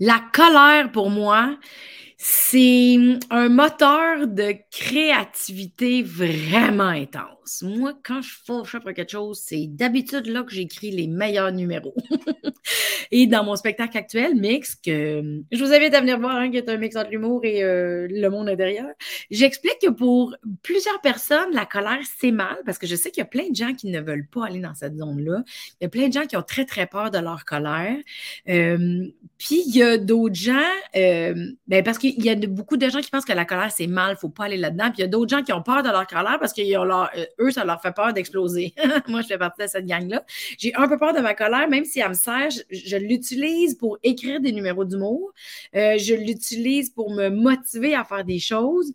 La colère, pour moi, c'est un moteur de créativité vraiment intense. Moi, quand je fâche après quelque chose, c'est d'habitude là que j'écris les meilleurs numéros. et dans mon spectacle actuel, Mix, que je vous invite à venir voir, hein, qui est un mix entre l'humour et euh, le monde intérieur, j'explique que pour plusieurs personnes, la colère, c'est mal, parce que je sais qu'il y a plein de gens qui ne veulent pas aller dans cette zone-là. Il y a plein de gens qui ont très, très peur de leur colère. Euh, puis, il y a d'autres gens, euh, ben parce qu'il y a beaucoup de gens qui pensent que la colère, c'est mal, il ne faut pas aller là-dedans. Puis, il y a d'autres gens qui ont peur de leur colère parce qu'eux, ça leur fait peur d'exploser. Moi, je fais partie de cette gang-là. J'ai un peu peur de ma colère, même si elle me sert, je l'utilise pour écrire des numéros d'humour. Euh, je l'utilise pour me motiver à faire des choses.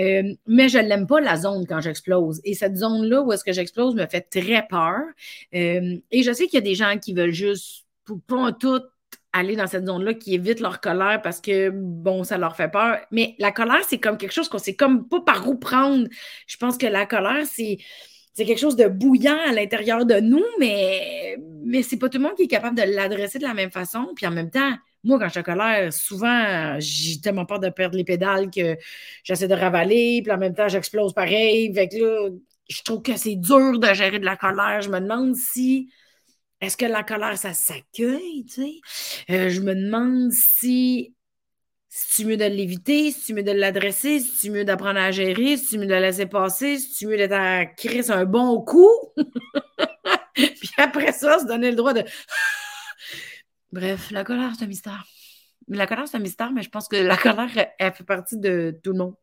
Euh, mais je l'aime pas, la zone, quand j'explose. Et cette zone-là où est-ce que j'explose me fait très peur. Euh, et je sais qu'il y a des gens qui veulent juste, pour pas tout, aller dans cette zone-là, qui évitent leur colère parce que, bon, ça leur fait peur. Mais la colère, c'est comme quelque chose qu'on sait comme pas par où prendre. Je pense que la colère, c'est c'est quelque chose de bouillant à l'intérieur de nous, mais, mais c'est pas tout le monde qui est capable de l'adresser de la même façon. Puis en même temps, moi, quand je suis colère, souvent, j'ai tellement peur de perdre les pédales que j'essaie de ravaler, puis en même temps, j'explose pareil. Fait que là, je trouve que c'est dur de gérer de la colère. Je me demande si. Est-ce que la colère, ça s'accueille, tu sais? Euh, je me demande si tu mieux de l'éviter, si tu mieux de l'adresser, si tu mieux d'apprendre à gérer, si tu mieux de la laisser passer, si tu mieux d'être à créer un bon coup. Puis après ça, se donner le droit de. Bref, la colère, c'est un mystère. La colère, c'est un mystère, mais je pense que la colère, elle, fait partie de tout le monde.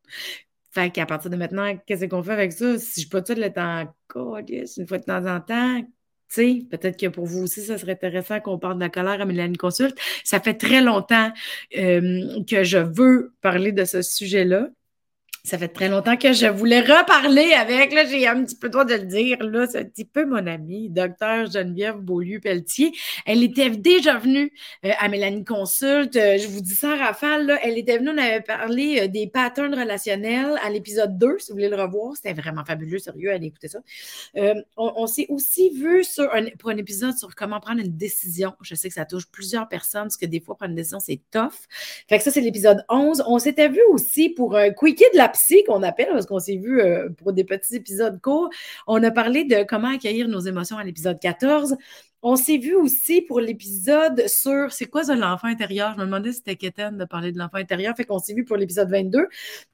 Fait qu'à partir de maintenant, qu'est-ce qu'on fait avec ça? Si je peux tout le temps, une fois de temps en temps, sais, peut-être que pour vous aussi, ça serait intéressant qu'on parle de la colère à Mélanie Consulte. Ça fait très longtemps que je veux parler de ce sujet-là. Ça fait très longtemps que je voulais reparler avec, là, j'ai un petit peu droit de le dire, là, c'est un petit peu mon amie, docteur Geneviève Beaulieu-Pelletier. Elle était déjà venue euh, à Mélanie Consulte. Euh, je vous dis ça, Rafale, là, elle était venue, on avait parlé euh, des patterns relationnels à l'épisode 2, si vous voulez le revoir. C'était vraiment fabuleux, sérieux, allez écouter ça. on, s'est aussi vu pour un épisode sur comment prendre une décision. Je sais que ça touche plusieurs personnes, parce que des fois, prendre une décision, c'est tough. Fait que ça, c'est l'épisode 11. On s'était vu aussi pour un quickie de la psy qu'on appelle, parce qu'on s'est vu euh, pour des petits épisodes courts. On a parlé de comment accueillir nos émotions à l'épisode 14. On s'est vu aussi pour l'épisode sur c'est quoi ça l'enfant intérieur? Je me demandais si c'était Kéten de parler de l'enfant intérieur. Fait qu'on s'est vu pour l'épisode 22.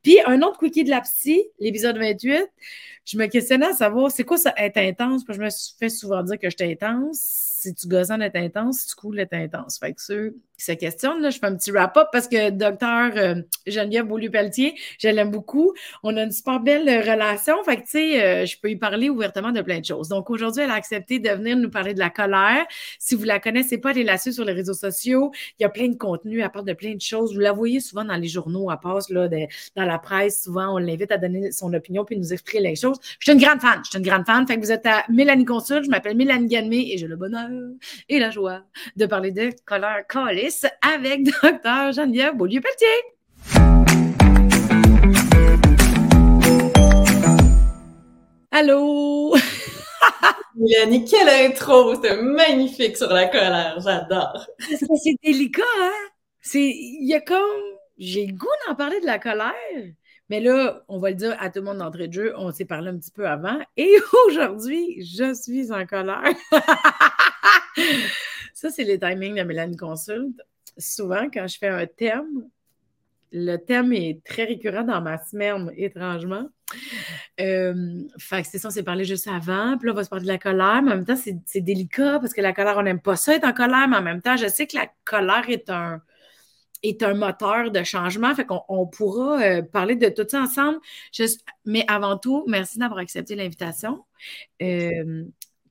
Puis un autre quickie de la psy, l'épisode 28. Je me questionnais à savoir c'est quoi ça être intense? Parce je me fait souvent dire que j'étais intense. Si tu gossant d'être intense, si tu coules d'être intense. Fait que ceux qui se questionnent, là, je fais un petit wrap-up parce que docteur euh, Geneviève Beaulieu-Pelletier, je l'aime beaucoup. On a une super belle relation. Fait que, tu sais, euh, je peux y parler ouvertement de plein de choses. Donc, aujourd'hui, elle a accepté de venir nous parler de la colère si vous la connaissez pas, allez la suivre sur les réseaux sociaux. Il y a plein de contenus, à part de plein de choses. Vous la voyez souvent dans les journaux, à part là, dans la presse. Souvent, on l'invite à donner son opinion puis nous expliquer les choses. Je suis une grande fan. Je suis une grande fan. Fait que vous êtes à Mélanie Consul. Je m'appelle Mélanie Ganmé et j'ai le bonheur et la joie de parler de colère Callis avec Dr. Geneviève Beaulieu-Pelletier. Allô? Mélanie, quelle intro! C'était magnifique sur la colère, j'adore. C'est délicat, hein? Il y a comme. J'ai le goût d'en parler de la colère. Mais là, on va le dire à tout le monde d'entrée de jeu, on s'est parlé un petit peu avant. Et aujourd'hui, je suis en colère. Ça, c'est les timings de Mélanie Consulte. Souvent, quand je fais un thème, le thème est très récurrent dans ma semaine, étrangement. Euh, fait que c'est ça, on s'est parlé juste avant. Puis là, on va se parler de la colère. Mais en même temps, c'est délicat parce que la colère, on n'aime pas ça être en colère. Mais en même temps, je sais que la colère est un, est un moteur de changement. Fait qu'on on pourra euh, parler de tout ça ensemble. mais avant tout, merci d'avoir accepté l'invitation. Euh,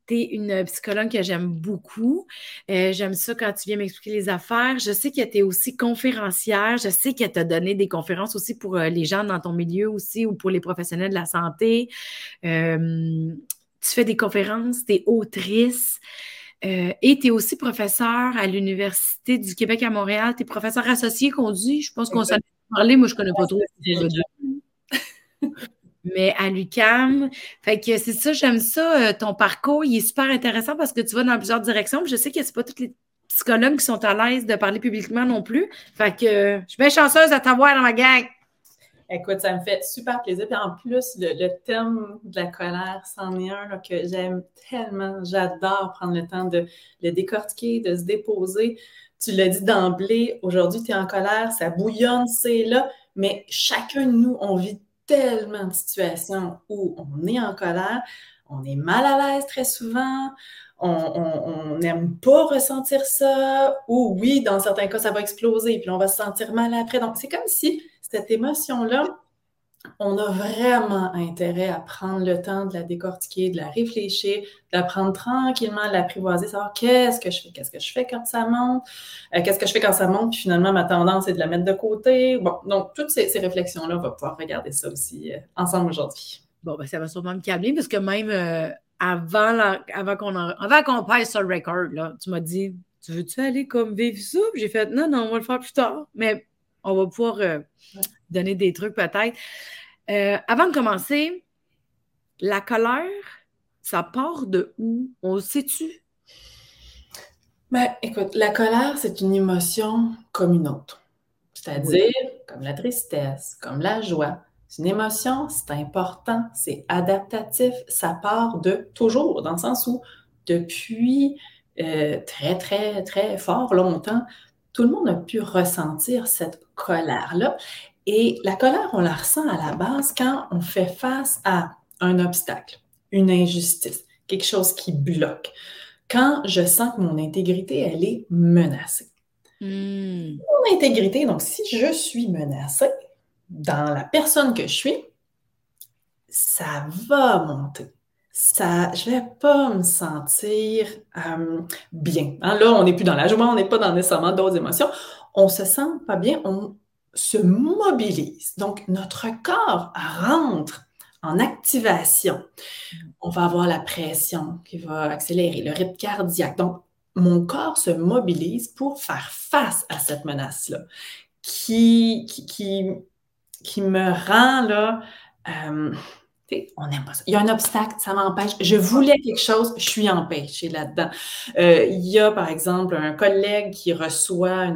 tu es une psychologue que j'aime beaucoup. Euh, j'aime ça quand tu viens m'expliquer les affaires. Je sais que tu es aussi conférencière. Je sais que tu as donné des conférences aussi pour les gens dans ton milieu aussi ou pour les professionnels de la santé. Tu fais des conférences, tu es autrice. Et tu es aussi professeur à l'Université du Québec à Montréal. Tu es professeur associé qu'on dit. Je pense qu'on s'en a parlé. Moi, je connais pas trop mais à l'UCAM. Fait que c'est ça, j'aime ça. Euh, ton parcours, il est super intéressant parce que tu vas dans plusieurs directions. je sais que c'est pas toutes les psychologues qui sont à l'aise de parler publiquement non plus. Fait que je suis bien chanceuse de t'avoir dans ma gang. Écoute, ça me fait super plaisir. Puis en plus, le, thème de la colère, c'en est un que j'aime tellement. J'adore prendre le temps de le décortiquer, de se déposer. Tu l'as dit d'emblée, aujourd'hui, tu es en colère, ça bouillonne, c'est là. Mais chacun de nous, on vit tellement de situations où on est en colère, on est mal à l'aise très souvent, on n'aime pas ressentir ça, ou oui, dans certains cas, ça va exploser, puis on va se sentir mal après. Donc, c'est comme si cette émotion-là, on a vraiment intérêt à prendre le temps de la décortiquer, de la réfléchir, d'apprendre tranquillement à l'apprivoiser, savoir qu'est-ce que je fais, qu'est-ce que je fais quand ça monte, euh, qu'est-ce que je fais quand ça monte, puis finalement, ma tendance est de la mettre de côté. Bon, donc, toutes ces, réflexions-là, on va pouvoir regarder ça aussi euh, ensemble aujourd'hui. Bon, ben, ça va sûrement me calmer, parce que même euh, avant, avant qu'on avant passe sur le record, là, tu m'as dit, tu veux-tu aller comme vivre ça? J'ai fait, non, non, on va le faire plus tard. Mais on va pouvoir euh, donner des trucs peut-être. Euh, avant de commencer, la colère, ça part de où? On le sait-tu? Ben, écoute, la colère, c'est une émotion comme une autre. C'est-à-dire, comme la tristesse, comme la joie. C'est une émotion, c'est important, c'est adaptatif, ça part de toujours, dans le sens où depuis euh, très, très, très fort longtemps, tout le monde a pu ressentir cette colère-là. Et la colère, on la ressent à la base quand on fait face à un obstacle, une injustice, quelque chose qui bloque. Quand je sens que mon intégrité, elle est menacée. Hmm. Mon intégrité, donc si je suis menacée dans la personne que je suis, ça va monter ça, je vais pas me sentir euh, bien. Hein, là, on n'est plus dans la joie, on n'est pas dans nécessairement d'autres émotions. On se sent pas bien, on se mobilise. Donc, notre corps rentre en activation. On va avoir la pression qui va accélérer, le rythme cardiaque. Donc, mon corps se mobilise pour faire face à cette menace-là, qui, me rend là. Euh, on n'aime pas ça. Il y a un obstacle, ça m'empêche. Je voulais quelque chose, je suis empêchée là-dedans. Euh, il y a, par exemple, un collègue qui reçoit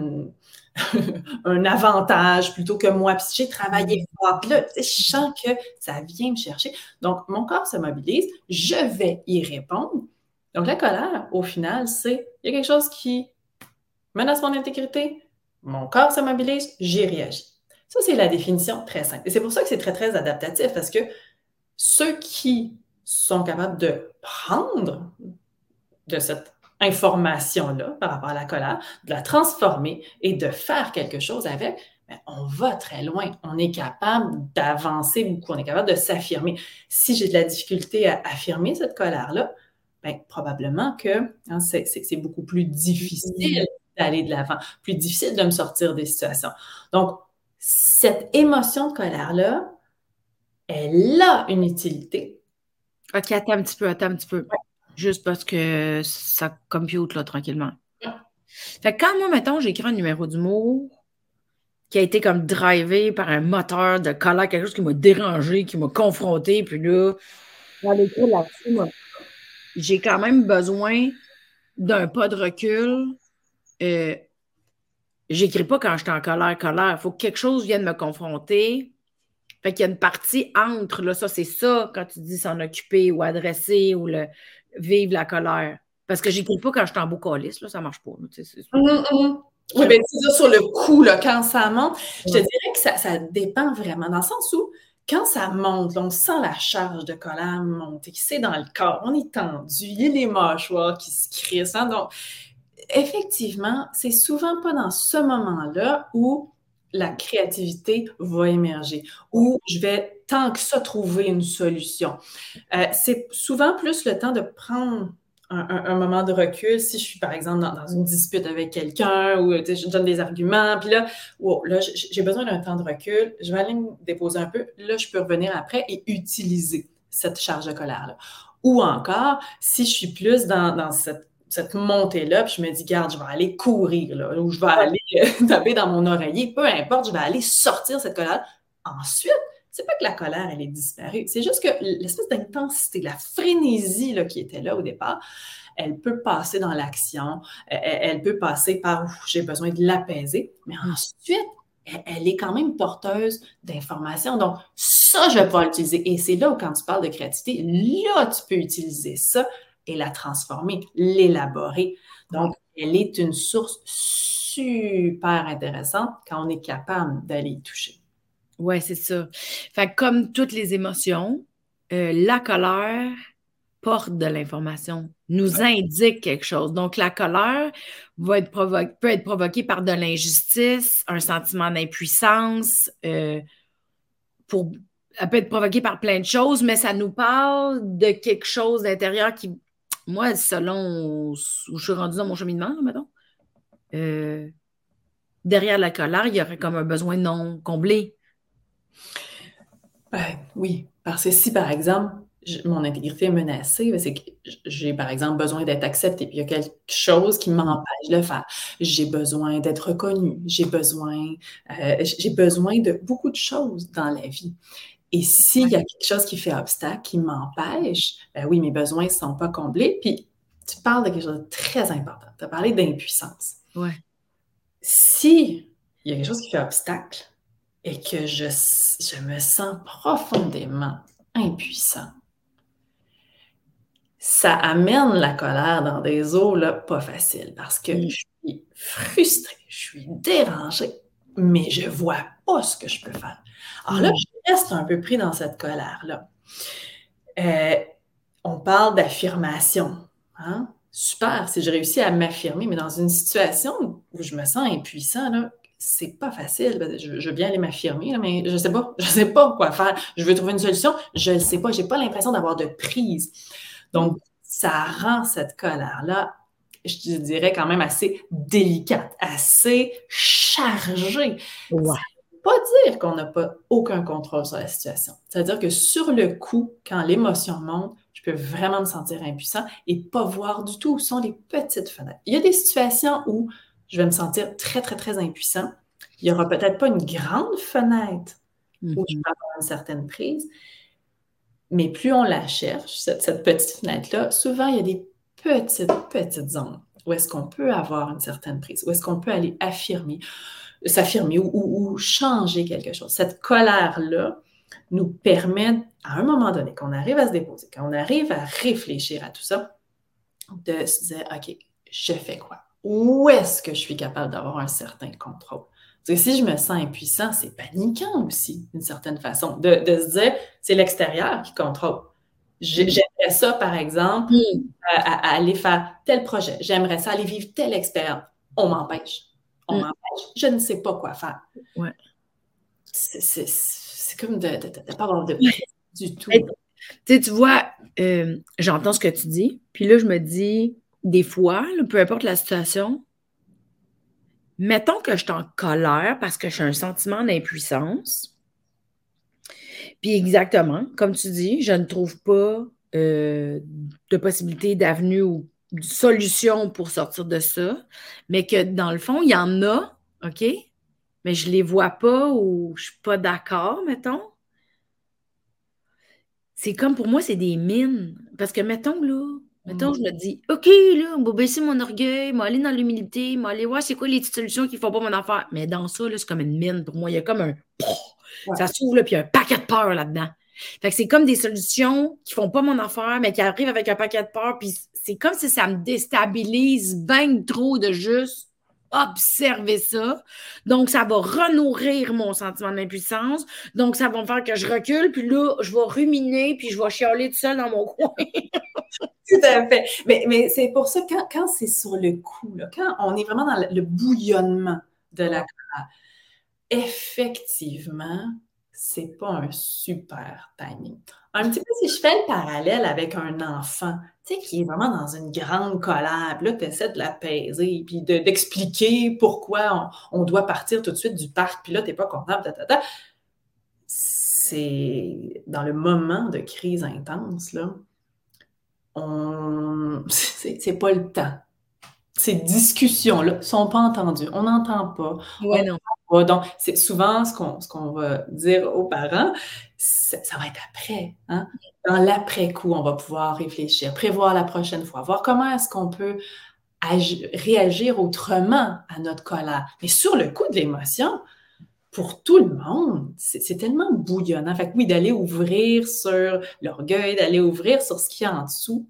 un avantage plutôt que moi. Puis j'ai travaillé fort. Puis là, je sens que ça vient me chercher. Donc, mon corps se mobilise. Je vais y répondre. Donc, la colère, au final, c'est il y a quelque chose qui menace mon intégrité. Mon corps se mobilise, j'y réagis. Ça, c'est la définition très simple. Et c'est pour ça que c'est très, très adaptatif parce que ceux qui sont capables de prendre de cette information-là par rapport à la colère, de la transformer et de faire quelque chose avec, ben, on va très loin. On est capable d'avancer beaucoup. On est capable de s'affirmer. Si j'ai de la difficulté à affirmer cette colère-là, ben, probablement que hein, c'est beaucoup plus difficile d'aller de l'avant, plus difficile de me sortir des situations. Donc, cette émotion de colère-là, elle a une utilité. OK, attends un petit peu, attends un petit peu. Juste parce que ça compute là, tranquillement. Fait que quand moi, mettons, j'écris un numéro d'humour qui a été comme drivé par un moteur de colère, quelque chose qui m'a dérangé, qui m'a confronté, puis là, j'ai quand même besoin d'un pas de recul. Euh, j'écris pas quand je suis en colère, colère. Il faut que quelque chose vienne me confronter fait qu'il y a une partie entre, là, ça, c'est ça, quand tu dis s'en occuper ou adresser ou le vivre la colère. Parce que j'écoute pas quand je suis en beau colis, là, ça marche pas. Tu hum. Oui, bien, c'est ça, sur le coup, là, quand ça monte, je te dirais que ça, ça, dépend vraiment, dans le sens où, quand ça monte, on sent la charge de colère monter, c'est dans le corps, on est tendu, il y a les mâchoires qui se crissent. Hein, donc, effectivement, c'est souvent pas dans ce moment-là où la créativité va émerger ou je vais tant que ça trouver une solution. Euh, c'est souvent plus le temps de prendre un, moment de recul. Si je suis, par exemple, dans, une dispute avec quelqu'un ou je donne des arguments, puis là, j'ai besoin d'un temps de recul, je vais aller me déposer un peu. Là, je peux revenir après et utiliser cette charge de colère-là. Ou encore, si je suis plus dans cette cette montée-là, puis je me dis, garde, je vais aller courir, là, ou je vais aller euh, taper dans mon oreiller, peu importe, je vais aller sortir cette colère. Ensuite, c'est pas que la colère, elle est disparue. C'est juste que l'espèce d'intensité, la frénésie là, qui était là au départ, elle peut passer dans l'action, elle, peut passer par j'ai besoin de l'apaiser, mais mm. ensuite, elle, est quand même porteuse d'informations. Donc, ça, je vais pas l'utiliser. Et c'est là où, quand tu parles de créativité, là, tu peux utiliser ça et la transformer, l'élaborer. Donc, elle est une source super intéressante quand on est capable d'aller y toucher. Oui, c'est ça. Fait comme toutes les émotions, euh, la colère porte de l'information, nous indique quelque chose. Donc, la colère va être peut être provoquée par de l'injustice, un sentiment d'impuissance, euh, pour, elle peut être provoquée par plein de choses, mais ça nous parle de quelque chose d'intérieur qui, moi, selon où je suis rendue dans mon cheminement, mettons, euh, derrière la colère, il y aurait comme un besoin non comblé. Ben, oui, parce que si, par exemple, mon intégrité est menacée, ben, c'est que j'ai, par exemple, besoin d'être acceptée, puis il y a quelque chose qui m'empêche de le faire. J'ai besoin d'être reconnue, j'ai besoin, euh, j'ai besoin de beaucoup de choses dans la vie. Et s'il y a quelque chose qui fait obstacle, qui m'empêche, ben oui, mes besoins ne sont pas comblés. Puis tu parles de quelque chose de très important. Tu as parlé d'impuissance. Ouais. Si il y a quelque chose qui fait obstacle et que je, je me sens profondément impuissant, ça amène la colère dans des eaux là, pas faciles parce que je suis frustrée, je suis dérangée, mais je vois pas ce que je peux faire. Alors là, je reste un peu pris dans cette colère-là. Euh, on parle d'affirmation. Hein? Super, si je réussis à m'affirmer, mais dans une situation où je me sens impuissant, là, c'est pas facile. Je, veux bien aller m'affirmer, mais je sais pas. Je sais pas quoi faire. Je veux trouver une solution. Je ne sais pas. J'ai pas l'impression d'avoir de prise. Donc, ça rend cette colère-là, je dirais quand même assez délicate, assez chargée. Pas dire qu'on n'a pas aucun contrôle sur la situation. C'est-à-dire que sur le coup, quand l'émotion monte, je peux vraiment me sentir impuissant et pas voir du tout où sont les petites fenêtres. Il y a des situations où je vais me sentir très, très, très impuissant. Il n'y aura peut-être pas une grande fenêtre où je mm-hmm. peux avoir une certaine prise, mais plus on la cherche, cette, petite fenêtre-là, souvent, il y a des petites, petites zones où est-ce qu'on peut avoir une certaine prise, où est-ce qu'on peut aller affirmer, s'affirmer ou, changer quelque chose. Cette colère-là nous permet, à un moment donné, qu'on arrive à se déposer, qu'on arrive à réfléchir à tout ça, de se dire, OK, je fais quoi? Où est-ce que je suis capable d'avoir un certain contrôle? Parce que si je me sens impuissant, c'est paniquant aussi, d'une certaine façon, de, se dire, c'est l'extérieur qui contrôle. J'aimerais ça, par exemple, à, aller faire tel projet. J'aimerais ça aller vivre telle expérience. On m'empêche. On mm. m'empêche. Je ne sais pas quoi faire. Ouais. C'est comme de ne pas avoir de du tout. tu vois, euh, j'entends ce que tu dis, puis là, je me dis, des fois, peu importe la situation, mettons que je suis en colère parce que j'ai un sentiment d'impuissance. Puis exactement, comme tu dis, je ne trouve pas euh, de possibilité d'avenue ou de solution pour sortir de ça, mais que dans le fond, il y en a, OK? Mais je ne les vois pas ou je ne suis pas d'accord, mettons. C'est comme pour moi, c'est des mines. Parce que, mettons, là, Mettons, je me dis, OK, là, on va baisser mon orgueil, moi aller dans l'humilité, moi aller voir c'est quoi les petites solutions qui font pas mon affaire. Mais dans ça, c'est comme une mine pour moi. Il y a comme un. Ça s'ouvre, là, puis il y a un paquet de peur là-dedans. Fait que c'est comme des solutions qui font pas mon affaire, mais qui arrivent avec un paquet de peur. Puis c'est comme si ça me déstabilise bien trop de juste observer ça. Donc, ça va renourrir mon sentiment d'impuissance. Donc, ça va me faire que je recule, puis là, je vais ruminer, puis je vais chialer tout seul dans mon coin. tout à fait. Mais, mais c'est pour ça, quand, quand c'est sur le coup, là, quand on est vraiment dans le bouillonnement de la colère, effectivement, c'est pas un super timing. Un petit peu, si je fais le parallèle avec un enfant, tu sais, qui est vraiment dans une grande colère, puis là, tu essaies de l'apaiser, puis d'expliquer pourquoi on, doit partir tout de suite du parc, puis là, tu n'es pas content, C'est dans le moment de crise intense, là, on... c'est pas le temps. Ces discussions-là ne sont pas entendues. On n'entend pas. Ouais, Donc, c'est souvent ce qu'on, ce qu'on va dire aux parents, ça, va être après. Hein? Dans l'après-coup, on va pouvoir réfléchir, prévoir la prochaine fois, voir comment est-ce qu'on peut réagir autrement à notre colère. Mais sur le coup de l'émotion, pour tout le monde, c'est tellement bouillonnant. Fait que oui, d'aller ouvrir sur l'orgueil, d'aller ouvrir sur ce qu'il y a en dessous,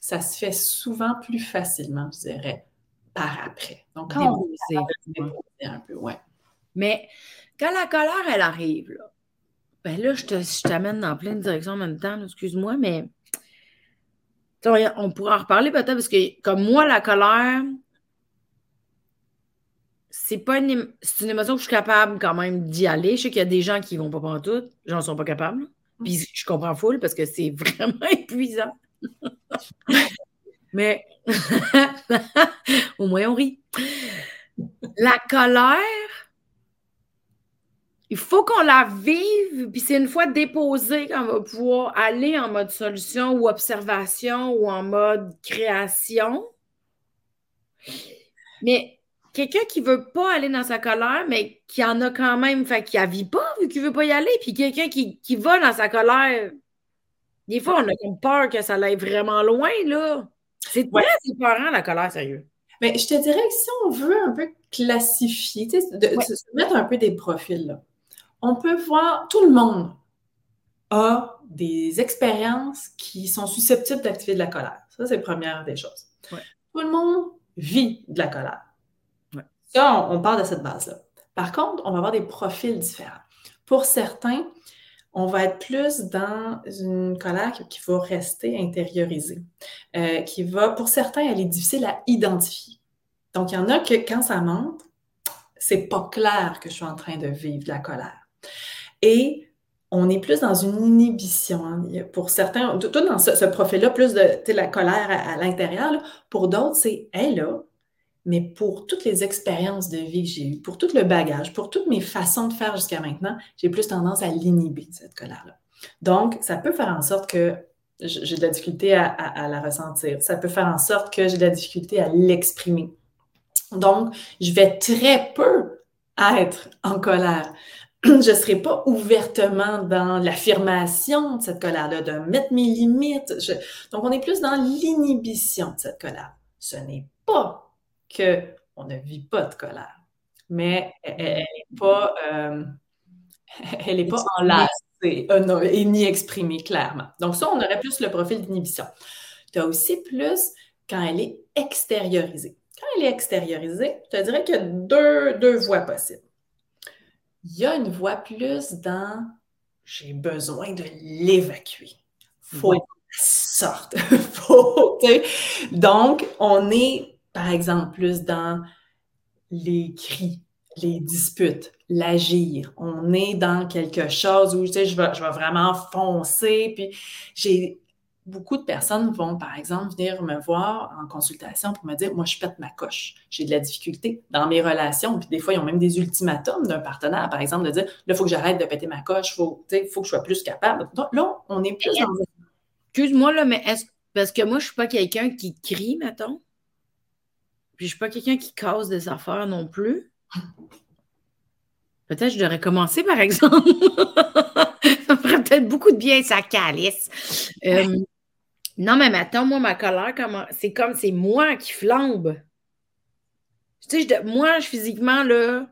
ça se fait souvent plus facilement, je dirais, par après. Donc, quand on un peu, ouais. Mais quand la colère, elle arrive, là, ben là, je, t'amène dans plein de directions en même temps, excuse-moi, mais on pourra en reparler peut-être parce que, comme moi, la colère, c'est pas une, c'est une émotion que je suis capable quand même d'y aller. Je sais qu'il y a des gens qui vont pas prendre tout, j'en sont pas capables. Puis je comprends full parce que c'est vraiment épuisant. Mais au moins on rit. La colère, il faut qu'on la vive, puis c'est une fois déposée qu'on va pouvoir aller en mode solution ou observation ou en mode création. Mais quelqu'un qui veut pas aller dans sa colère, mais qui en a quand même, fait qui la vit pas vu qu'il veut pas y aller, puis quelqu'un qui, qui va dans sa colère, des fois, on a comme peur que ça aille vraiment loin, là. C'est très différent, la colère, sérieux. Mais je te dirais que si on veut un peu classifier, de, se mettre un peu des profils, là on peut voir, tout le monde a des expériences qui sont susceptibles d'activer de la colère. Ça, c'est la première des choses. Tout le monde vit de la colère. Ça, on, parle de cette base-là. Par contre, on va avoir des profils différents. Pour certains, on va être plus dans une colère qui va rester intériorisée, euh, qui va, pour certains, elle est difficile à identifier. Donc, il y en a que quand ça monte, c'est pas clair que je suis en train de vivre de la colère. Et on est plus dans une inhibition. Hein. Pour certains, tout dans ce, profil-là, plus de la colère à, l'intérieur. Pour d'autres, c'est elle là, mais pour toutes les expériences de vie que j'ai eues, pour tout le bagage, pour toutes mes façons de faire jusqu'à maintenant, j'ai plus tendance à l'inhiber, cette colère-là. Donc, ça peut faire en sorte que j'ai de la difficulté à, la ressentir. Ça peut faire en sorte que j'ai de la difficulté à l'exprimer. Donc, je vais très peu être en colère. je ne serai pas ouvertement dans l'affirmation de cette colère-là, de mettre mes limites. Donc, on est plus dans l'inhibition de cette colère. Ce n'est pas qu'on ne vit pas de colère, mais elle n'est pas, euh, elle est pas enlacée euh, et ni exprimée clairement. Donc, ça, on aurait plus le profil d'inhibition. Tu as aussi plus quand elle est extériorisée. Quand elle est extériorisée, je te dirais qu'il y a deux, deux voies possibles il y a une voix plus dans j'ai besoin de l'évacuer. Faut ça sorte. Faut, Donc, on est, par exemple, plus dans les cris, les disputes, l'agir. On est dans quelque chose où, tu sais, je vais, je vais vraiment foncer, puis j'ai beaucoup de personnes vont, par exemple, venir me voir en consultation pour me dire, moi, je pète ma coche. J'ai de la difficulté dans mes relations. Puis des fois, ils ont même des ultimatums d'un partenaire, par exemple, de dire, là, il faut que j'arrête de péter ma coche, il faut, que je sois plus capable. Donc là, on est plus dans... Excuse-moi, là, mais est-ce... Parce que moi, je ne suis pas quelqu'un qui crie, mettons. Puis je ne suis pas quelqu'un qui cause des affaires non plus. Peut-être que je devrais commencer, par exemple. ça ferait peut-être beaucoup de bien, ça calice. Euh, non, mais maintenant, moi, ma colère, c'est comme c'est moi qui flambe. Tu sais, moi, je, physiquement, là,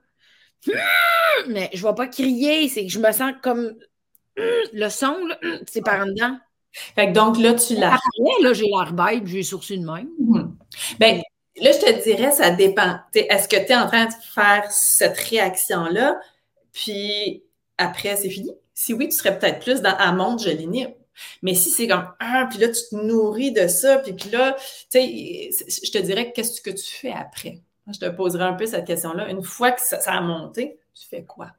mais je ne vais pas crier, c'est que je me sens comme le son, c'est par en dedans. Fait que donc là, tu l'as. là, j'ai l'air j'ai les sourcils de même. Mhm. Ben, là, je te dirais, ça dépend. Est-ce que tu es en train de faire cette réaction-là, puis après, c'est fini? Si oui, tu serais peut-être plus dans à monte, je l'inhibe. Mais si c'est comme ah, puis là, tu te nourris de ça, puis, là, tu sais, je te dirais qu'est-ce que tu fais après? Je te poserai un peu cette question-là. Une fois que ça, a monté, tu fais quoi?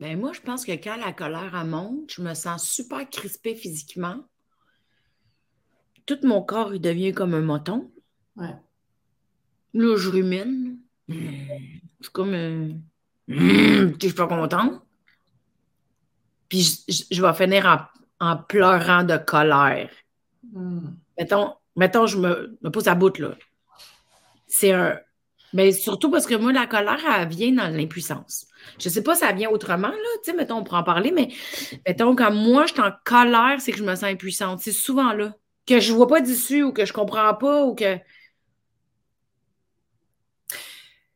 Ben moi, je pense que quand la colère monte, je me sens super crispée physiquement. Tout mon corps, il devient comme un moton. Ouais. Là, je rumine. Suis comme. Euh, je suis pas contente. Puis je, vais finir en pleurant de colère. Hmm. Mettons, mettons, je me, me pousse à bout, là. C'est un. Mais surtout parce que moi, la colère, elle vient dans l'impuissance. Je sais pas si ça vient autrement, là. Tu sais, mettons, on pourra en parler, mais mettons, quand moi, je suis en colère, c'est que je me sens impuissante. C'est souvent là. Que je vois pas d'issue ou que je comprends pas ou que. Il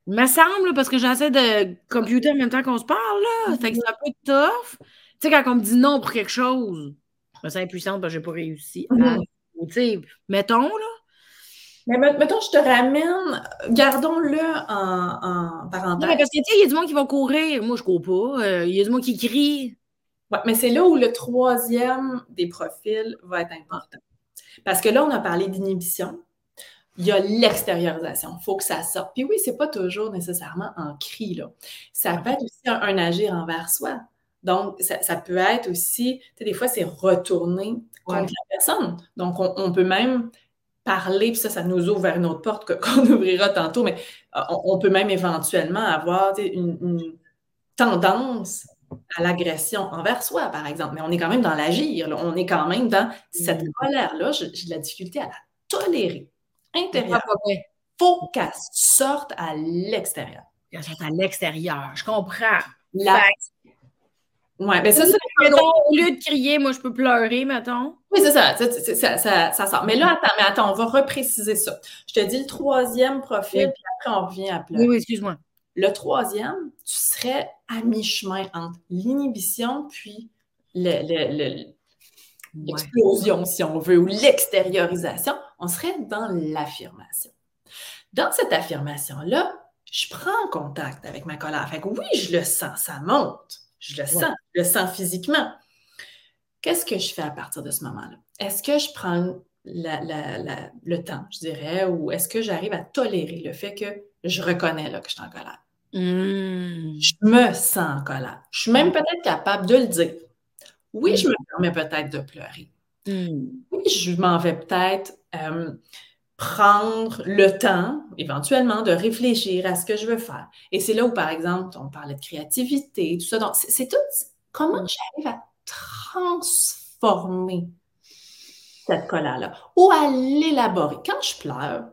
me semble, parce que j'essaie de computer en même temps qu'on se parle, là. Fait que c'est un peu tough. Tu sais, quand on me dit non pour quelque chose, je me sens impuissante parce que j'ai pas réussi. Mhm. Tu sais, mettons, là. Mais met- mettons, je te ramène, gardons-le en, en Non, parenthèse. parce que, tu sais, il y a du monde qui va courir. Moi, je cours pas. Euh, Il y a du monde qui crie. Ouais, mais c'est là où le troisième des profils va être important. Parce que là, on a parlé d'inhibition. Il y a l'extériorisation. Il faut que ça sorte. Puis oui, c'est pas toujours nécessairement en cri, là. Ça peut être aussi un, un agir envers soi. Donc, ça, ça peut être aussi, tu sais, des fois, c'est retourner contre Ouais. la personne. Donc, on, on peut même parler, puis ça, ça nous ouvre vers une autre porte qu'on ouvrira tantôt, mais euh, on, on peut même éventuellement avoir tu sais, une, une tendance à l'agression envers soi, par exemple. Mais on est quand même dans l'agir, on est quand même dans cette colère-là. J'ai de la difficulté à la tolérer vrai. faut qu'elle sorte à l'extérieur. Quand c'est à l'extérieur. Je comprends. La... Fait Ouais, ben ça, c'est au lieu de crier, moi, je peux pleurer, mettons. Oui, c'est ça, ça, ça, ça, ça- sort. Mais là, attends, mais attends, on va repréciser ça. Je te dis le troisième profil, Oui. puis après, on revient à pleurer. Oui, oui, excuse-moi. Le troisième, tu serais à mi-chemin entre l'inhibition puis le- le- le- Ouais. l'explosion, si on veut, ou l'extériorisation. On serait dans l'affirmation. Dans cette affirmation-là, je prends contact avec ma colère. Fait que oui, je le sens, ça monte. Je le sens, je le sens physiquement. Qu'est-ce que je fais à partir de ce moment-là? Est-ce que je prends la- la- la- le temps, je dirais, ou est-ce que j'arrive à tolérer le fait que je reconnais là, que je suis en colère? Mmh. Je me sens en colère. Je suis même peut-être capable de le dire. Oui, je me permets peut-être de pleurer. Mmh. Oui, je m'en vais peut-être euh, prendre le temps, éventuellement, de réfléchir à ce que je veux faire. Et c'est là où, par exemple, on parlait de créativité, tout ça. Donc, c'est tout comment j'arrive à transformer cette colère-là ou à l'élaborer? Quand je pleure,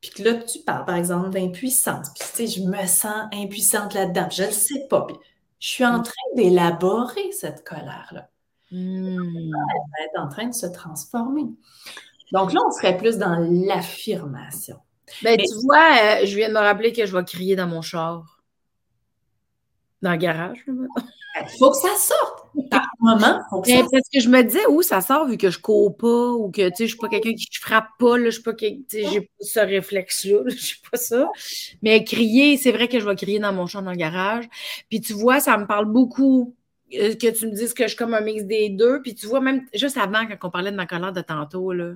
puis que là, tu parles, par exemple, d'impuissance, puis tu sais, je me sens impuissante là-dedans, je ne le sais pas, puis je suis en train d'élaborer cette colère-là Mmh. va être en train de se transformer. Donc là, on serait plus dans l'affirmation. Ben, Mais- tu vois, euh, je viens de me rappeler que je vais crier dans mon char. Dans le garage. là. Il faut que ça sorte. Par moment, faut que ça sorte. parce que je me disais où ça sort vu que je cours pas ou que tu sais, je suis pas quelqu'un qui frappe pas, là, je suis pas j'ai pas ce réflexe-là, là, j'ai pas ça. Mais crier, c'est vrai que je vais crier dans mon char dans le garage. Puis tu vois, ça me parle beaucoup euh, que tu me dises que je suis comme un mix des deux. Puis tu vois, même juste avant, quand on parlait de ma colère de tantôt, là,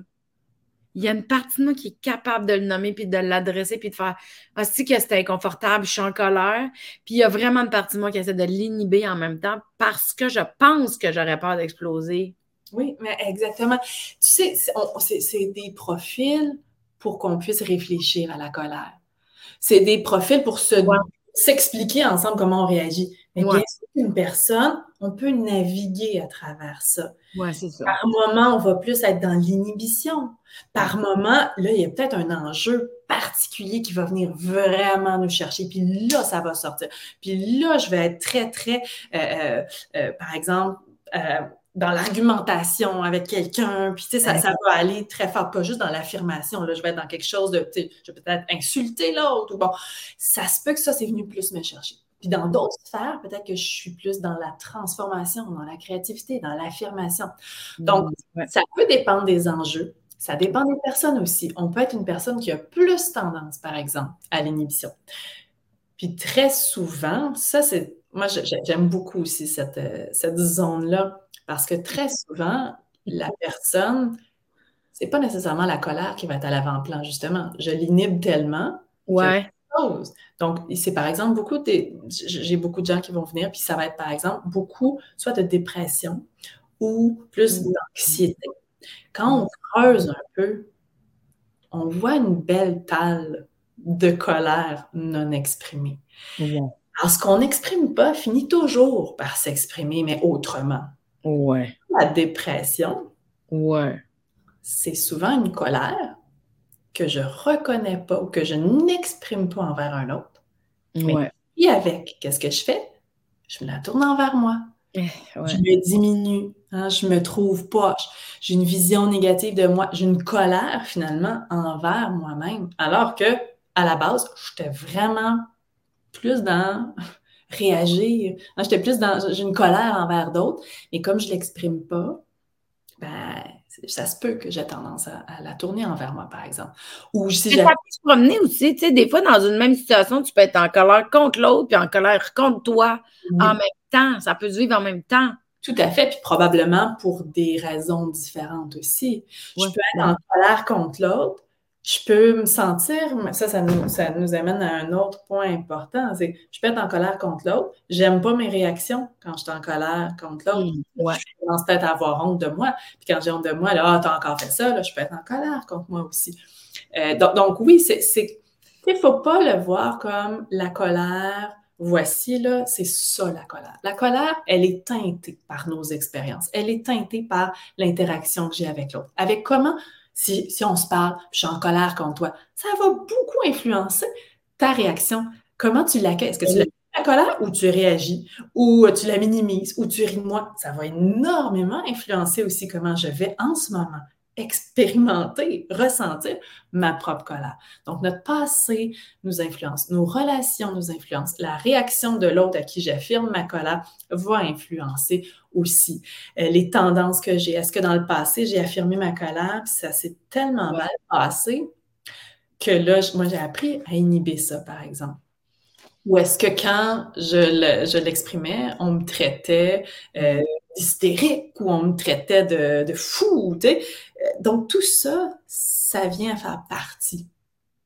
il y a une partie de moi qui est capable de le nommer puis de l'adresser puis de faire Ah, c'est que c'était inconfortable, je suis en colère. Puis il y a vraiment une partie de moi qui essaie de l'inhiber en même temps parce que je pense que j'aurais peur d'exploser. Oui, mais exactement. Tu sais, c'est des profils pour qu'on puisse réfléchir à la colère. C'est des profils pour se Ouais. s'expliquer ensemble comment on réagit. Mais Ouais. bien sûr, une personne, on peut naviguer à travers ça. Ouais, c'est ça. Par moment, on va plus être dans l'inhibition. Par moment, là, il y a peut-être un enjeu particulier qui va venir vraiment nous chercher. Puis là, ça va sortir. Puis là, je vais être très, très, euh, euh, euh, par exemple, euh, dans l'argumentation avec quelqu'un. Puis, tu sais, ça, ça va aller très fort, pas juste dans l'affirmation. Là, je vais être dans quelque chose de, tu sais, je vais peut-être insulter l'autre. ou Bon, ça se peut que ça, c'est venu plus me chercher. Puis dans d'autres sphères, peut-être que je suis plus dans la transformation, dans la créativité, dans l'affirmation. Donc, Ouais. ça peut dépendre des enjeux. Ça dépend des personnes aussi. On peut être une personne qui a plus tendance, par exemple, à l'inhibition. Puis très souvent, ça, c'est. Moi, j'aime beaucoup aussi cette, euh, cette zone-là, parce que très souvent, la personne, c'est pas nécessairement la colère qui va être à l'avant-plan, justement. Je l'inhibe tellement Ouais. Chose. Donc, c'est par exemple beaucoup des. J'ai beaucoup de gens qui vont venir, puis ça va être par exemple beaucoup soit de dépression ou plus Mm. d'anxiété. Quand on creuse un peu, on voit une belle talle de colère non exprimée. Alors, ce qu'on n'exprime pas finit toujours par s'exprimer, mais autrement. Ouais. la dépression, Ouais. c'est souvent une colère que je reconnais pas ou que je n'exprime pas envers un autre. Mais Ouais. Et avec, qu'est-ce que je fais? Je me la tourne envers moi. Eh, Je me diminue, hein, je me trouve poche. J'ai une vision négative de moi. J'ai une colère finalement envers moi-même. Alors que à la base, j'étais vraiment plus dans réagir. Hein, J'étais plus dans j'ai une colère envers d'autres. Et comme je l'exprime pas, ben ça se peut que j'ai tendance à, à la tourner envers moi, par exemple. Ou si ça peut se promener aussi, tu sais, des fois, dans une même situation, tu peux être en colère contre l'autre, puis en colère contre toi en même temps. Ça peut se vivre en même temps. Tout à fait, puis probablement pour des raisons différentes aussi. Je peux être en colère contre l'autre, je peux me sentir, mais ça, ça nous, ça nous amène à un autre point important, c'est je peux être en colère contre l'autre, j'aime pas mes réactions quand je suis en colère contre l'autre. Mm, ouais. Je commence peut-être à avoir honte de moi, puis quand j'ai honte de moi, là, ah, t'as encore fait ça, là, je peux être en colère contre moi aussi. Euh, donc, donc oui, c'est, c'est, il faut pas le voir comme la colère, voici, là, c'est ça la colère. La colère, elle est teintée par nos expériences. Elle est teintée par l'interaction que j'ai avec l'autre. Avec comment, si, si on se parle, je suis en colère contre toi, ça va beaucoup influencer ta réaction. Comment tu l'accueilles? Est-ce que tu l'accueilles la colère ou tu réagis? Ou tu la minimises? Ou tu ris de moi? Ça va énormément influencer aussi comment je vais en ce moment expérimenter, ressentir ma propre colère. Donc, notre passé nous influence, nos relations nous influencent, la réaction de l'autre à qui j'affirme ma colère va influencer aussi euh, les tendances que j'ai. Est-ce que dans le passé, j'ai affirmé ma colère, puis ça s'est tellement Ouais. mal passé que là, moi, j'ai appris à inhiber ça, par exemple. Ou est-ce que quand je l'exprimais, on me traitait euh, d'hystérique ou on me traitait de, fou, tu sais? Euh, Donc, tout ça, ça vient faire partie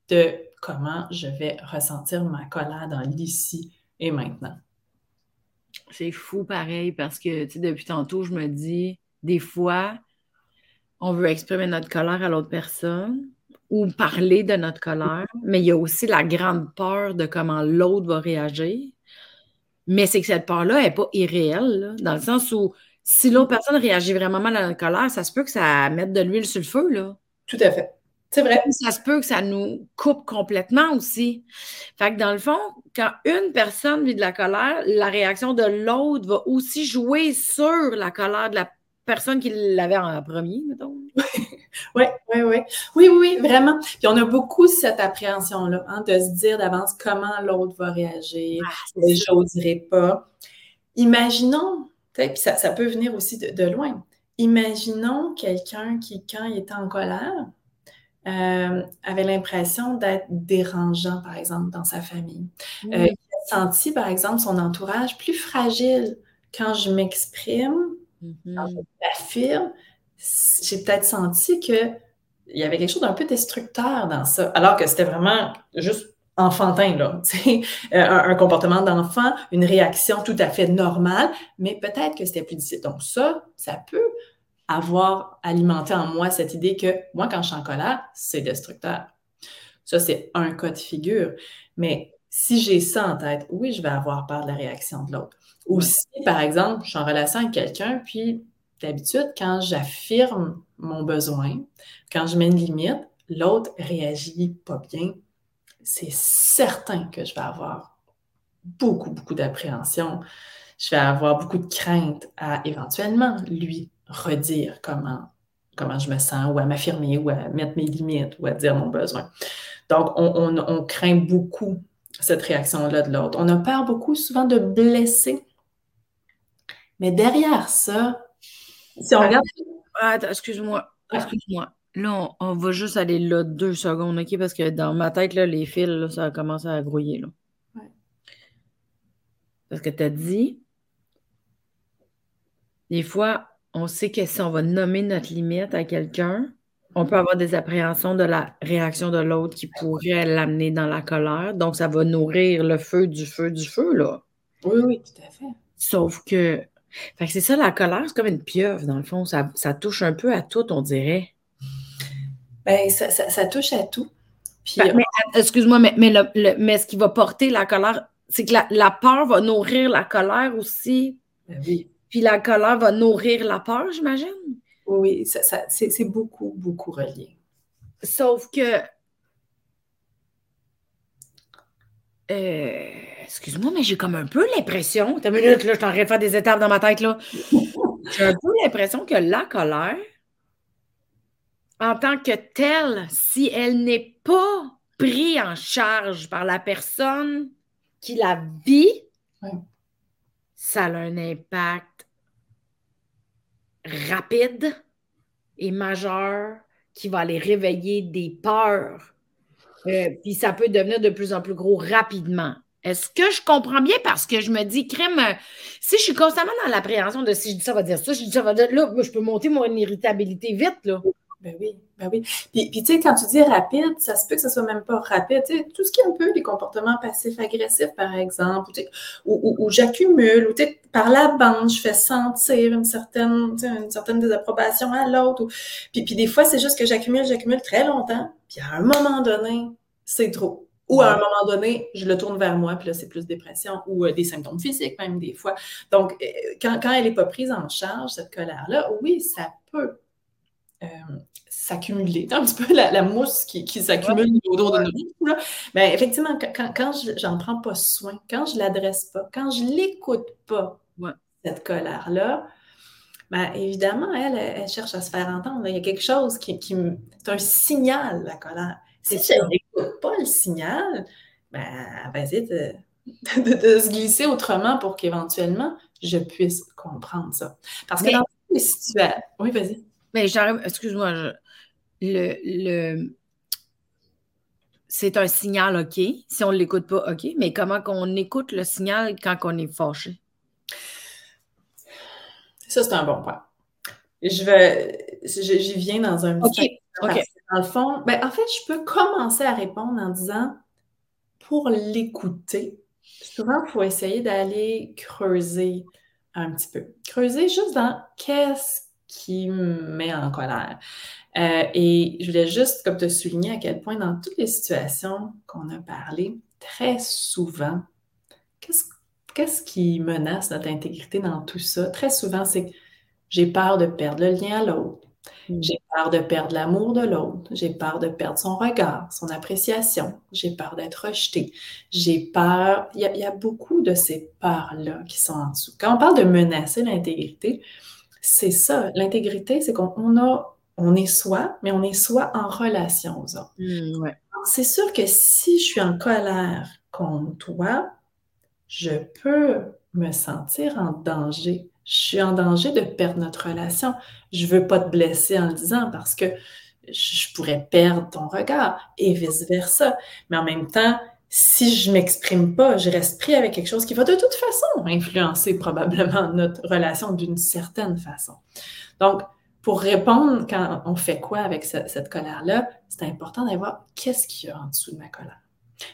de comment je vais ressentir ma colère dans l'ici et maintenant. C'est fou pareil parce que, depuis tantôt, je me dis, des fois, on veut exprimer notre colère à l'autre personne ou parler de notre colère, mais il y a aussi la grande peur de comment l'autre va réagir. Mais c'est que cette peur-là n'est pas irréelle, là, dans le sens où si l'autre personne réagit vraiment mal à notre colère, ça se peut que ça mette de l'huile sur le feu, là. Tout à fait. C'est vrai. Ça se peut que ça nous coupe complètement aussi. Fait que dans le fond, quand une personne vit de la colère, la réaction de l'autre va aussi jouer sur la colère de la personne qui l'avait en premier, mettons. Oui, oui, oui. Oui, oui, oui, vraiment. Puis on a beaucoup cette appréhension-là, hein, de se dire d'avance comment l'autre va réagir. Ah, j'oserais pas. Imaginons, puis ça, ça peut venir aussi de, de loin. Imaginons quelqu'un qui, quand il était en colère, euh, avait l'impression d'être dérangeant, par exemple, dans sa famille. Euh, il a senti, par exemple, son entourage plus fragile. Quand je m'exprime, quand je m'affirme, j'ai peut-être senti que il y avait quelque chose d'un peu destructeur dans ça, alors que c'était vraiment juste enfantin, là. Euh, un, un comportement d'enfant, une réaction tout à fait normale, mais peut-être que c'était plus difficile. Donc ça, ça peut avoir alimenté en moi cette idée que moi, quand je suis en colère, c'est destructeur. Ça, c'est un cas de figure. Mais si j'ai ça en tête, oui, je vais avoir peur de la réaction de l'autre. Ou Ouais. si, par exemple, je suis en relation avec quelqu'un, puis d'habitude, quand j'affirme mon besoin, quand je mets une limite, l'autre réagit pas bien, c'est certain que je vais avoir beaucoup, beaucoup d'appréhension. Je vais avoir beaucoup de crainte à éventuellement lui redire comment, comment je me sens, ou à m'affirmer, ou à mettre mes limites, ou à dire mon besoin. Donc, on, on- on craint beaucoup cette réaction-là de l'autre. On a peur beaucoup souvent de blesser. Mais derrière ça, si on regarde... Ah, Attends, excuse-moi. Excuse-moi. Là, on, on va juste aller là deux secondes, OK? Parce que dans ma tête, là, les fils, là, ça a commencé à grouiller. Là. Ouais. Parce que tu as dit, des fois, on sait que si on va nommer notre limite à quelqu'un, on peut avoir des appréhensions de la réaction de l'autre qui pourrait l'amener dans la colère. Donc, ça va nourrir le feu du feu du feu, là. Oui, oui, tout à fait. Sauf que, fait que c'est ça, la colère, c'est comme une pieuvre, dans le fond. Ça, ça touche un peu à tout, on dirait. Ben, ça, ça- ça touche à tout. Puis, Ben, mais, excuse-moi, mais, mais, le- le- mais ce qui va porter la colère, c'est que la, la peur va nourrir la colère aussi. ben oui, Puis la colère va nourrir la peur, j'imagine? Oui, c'est beaucoup, beaucoup relié. Sauf que. Euh, excuse-moi, mais j'ai comme un peu l'impression. T'as une minute, là, je t'en de faire des étapes dans ma tête, là. J'ai un peu l'impression que la colère, en tant que telle, si elle n'est pas prise en charge par la personne qui la vit, ça a un impact rapide et majeur qui va aller réveiller des peurs. Euh, puis ça peut devenir de plus en plus gros rapidement. Est-ce que je comprends bien? Parce que je me dis, crème, euh, si je suis constamment dans l'appréhension de si je dis ça, va dire ça, si je dis ça, va dire là, je peux monter mon irritabilité vite, là. Ben oui, ben oui. Puis, tu sais, quand tu dis rapide, ça se peut que ce soit même pas rapide. Tu sais, tout ce qui est un peu les comportements passifs-agressifs, par exemple, ou, ou, j'accumule, ou tu sais, par la bande, je fais sentir une certaine, une certaine désapprobation à l'autre. Puis, puis des fois, c'est juste que j'accumule, j'accumule très longtemps, puis à un moment donné, c'est trop. Ou à un moment donné, je le tourne vers moi, puis là, c'est plus dépression ou euh, des symptômes physiques même des fois. Donc, euh, quand, quand elle n'est pas prise en charge, cette colère-là, oui, ça peut euh, s'accumuler. un petit peu la, mousse qui, s'accumule au dos de nous. Là. Ben, effectivement, quand, quand j'en prends pas soin, quand je l'adresse pas, quand je l'écoute pas, cette colère-là, ben, évidemment, elle, elle, cherche à se faire entendre. Il y a quelque chose qui, qui c'est un signal, la colère. Si je n'écoute pas le signal, ben, elle va essayer de, de, se glisser autrement pour qu'éventuellement, je puisse comprendre ça. Parce que dans toutes les situations... Oui, vas-y. Mais j'arrive, excuse-moi, le, le c'est un signal OK? Si on ne l'écoute pas, OK? Mais comment qu'on écoute le signal quand on est fâché? Ça, c'est un bon point. Je vais, j'y viens dans un petit OK. Dans le fond, ben, en fait, je peux commencer à répondre en disant pour l'écouter, souvent, il faut essayer d'aller creuser un petit peu. Creuser juste dans qu'est-ce qui me met en colère. Euh, et je voulais juste comme te souligner à quel point dans toutes les situations qu'on a parlé, très souvent, qu'est-ce qui menace notre intégrité dans tout ça? Très souvent, c'est que j'ai peur de perdre le lien à l'autre. Mm. J'ai peur de perdre l'amour de l'autre. J'ai peur de perdre son regard, son appréciation. J'ai peur d'être rejeté. J'ai peur. Il y, a, il y, a, beaucoup de ces peurs-là qui sont en dessous. Quand on parle de menacer l'intégrité, c'est ça. L'intégrité, c'est qu'on a, on est soi, mais on est soi en relation aux autres. Mmh, c'est sûr que si je suis en colère contre toi, je peux me sentir en danger. Je suis en danger de perdre notre relation. Je veux pas te blesser en le disant parce que je pourrais perdre ton regard et vice-versa. Mais en même temps, si je m'exprime pas, je reste pris avec quelque chose qui va de toute façon influencer probablement notre relation d'une certaine façon. Donc, pour répondre quand on fait quoi avec cette colère-là, c'est important d'avoir qu'est-ce qu'il y a en dessous de ma colère.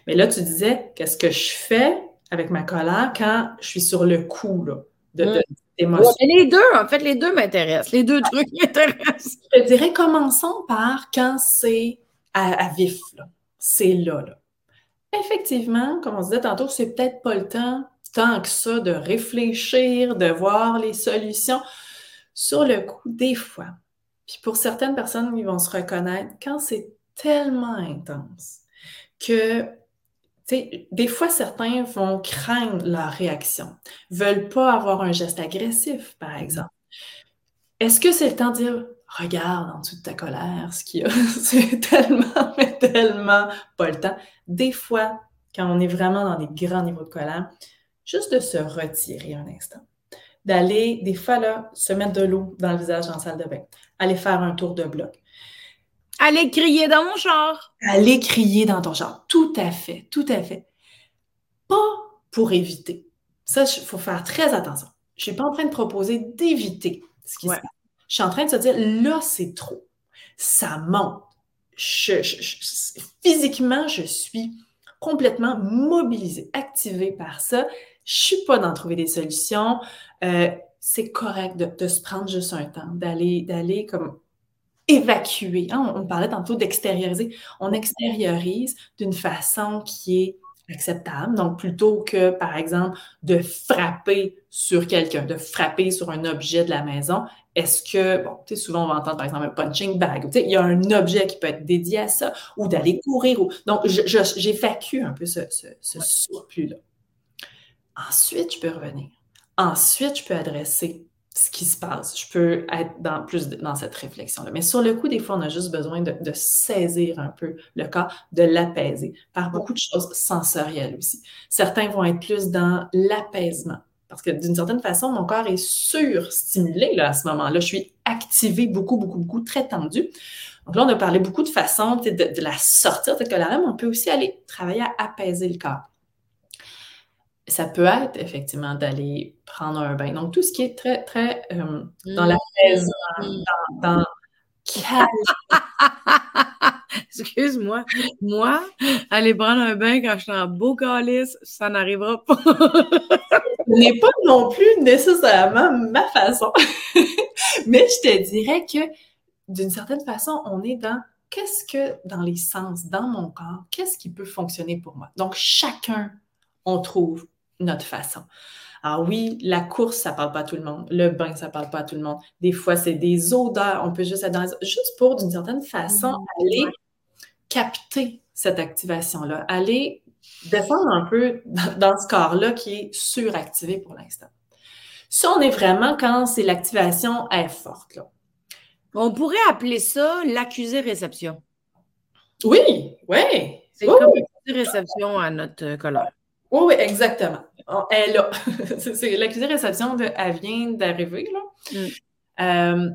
Mais là, tu disais, qu'est-ce que je fais avec ma colère quand je suis sur le coup là, de, mm. les deux, en fait, les deux m'intéressent. Les deux trucs m'intéressent. Je dirais, commençons par quand c'est à, vif. C'est là, là effectivement, comme on disait tantôt, c'est peut-être pas le temps tant que ça de réfléchir, de voir les solutions. Sur le coup, des fois, puis pour certaines personnes, ils vont se reconnaître quand c'est tellement intense que des fois, certains vont craindre leur réaction, veulent pas avoir un geste agressif, par exemple. Est-ce que c'est le temps de dire regarde en dessous de ta colère ce qu'il y a? c'est tellement, mais tellement pas le temps. Des fois, quand on est vraiment dans des grands niveaux de colère, juste de se retirer un instant. D'aller, des fois, là, se mettre de l'eau dans le visage en salle de bain. Aller faire un tour de bloc. Aller crier dans mon char. Aller crier dans ton char. Tout à fait, tout à fait. Pas pour éviter. Ça, il faut faire très attention. Je ne suis pas en train de proposer d'éviter ce qui se passe. Je suis en train de se dire, là, c'est trop. Ça monte. physiquement, je suis complètement mobilisée, activée par ça. Je suis pas d'en trouver des solutions. Euh, c'est correct de, se prendre juste un temps, d'aller, d'aller comme évacuer. Hein, on, parlait tantôt d'extérioriser. On extériorise d'une façon qui est acceptable. Donc, plutôt que, par exemple, de frapper sur quelqu'un, de frapper sur un objet de la maison, est-ce que, bon, tu sais, souvent on va entendre par exemple un punching bag, tu sais, il y a un objet qui peut être dédié à ça, ou d'aller courir. Ou... Donc, j'évacue un peu ce, ce, ce surplus-là. Ensuite, je peux revenir. Ensuite, je peux adresser ce qui se passe. Je peux être dans, plus dans cette réflexion-là. Mais sur le coup, des fois, on a juste besoin de, saisir un peu le corps, de l'apaiser par beaucoup de choses sensorielles aussi. Certains vont être plus dans l'apaisement. Parce que d'une certaine façon, mon corps est surstimulé là, à ce moment-là. Je suis activée beaucoup, beaucoup, beaucoup, très tendue. Donc là, on a parlé beaucoup de façons de, de la sortir de la On peut aussi aller travailler à apaiser le corps ça peut être effectivement d'aller prendre un bain. Donc, tout ce qui est très, très euh, dans la maison, mmh. dans, dans Excuse-moi. Moi, aller prendre un bain quand je suis en beau calice, ça n'arrivera pas. Ce n'est pas non plus nécessairement ma façon. Mais je te dirais que d'une certaine façon, on est dans qu'est-ce que dans les sens, dans mon corps, qu'est-ce qui peut fonctionner pour moi. Donc, chacun, on trouve notre façon. Alors oui, la course, ça parle pas à tout le monde. Le bain, ça parle pas à tout le monde. Des fois, c'est des odeurs. On peut juste être dans juste pour, d'une certaine façon, mmh. aller capter cette activation-là, aller descendre un peu dans, ce corps-là qui est suractivé pour l'instant. Ça, on est vraiment quand c'est l'activation est forte. Là. On pourrait appeler ça l'accusé-réception. Oui, oui. C'est comme l'accusé-réception à notre colère. Oui, oui, exactement. Elle est là. c'est l'accusé-réception, elle vient d'arriver, là. Mm. Euh,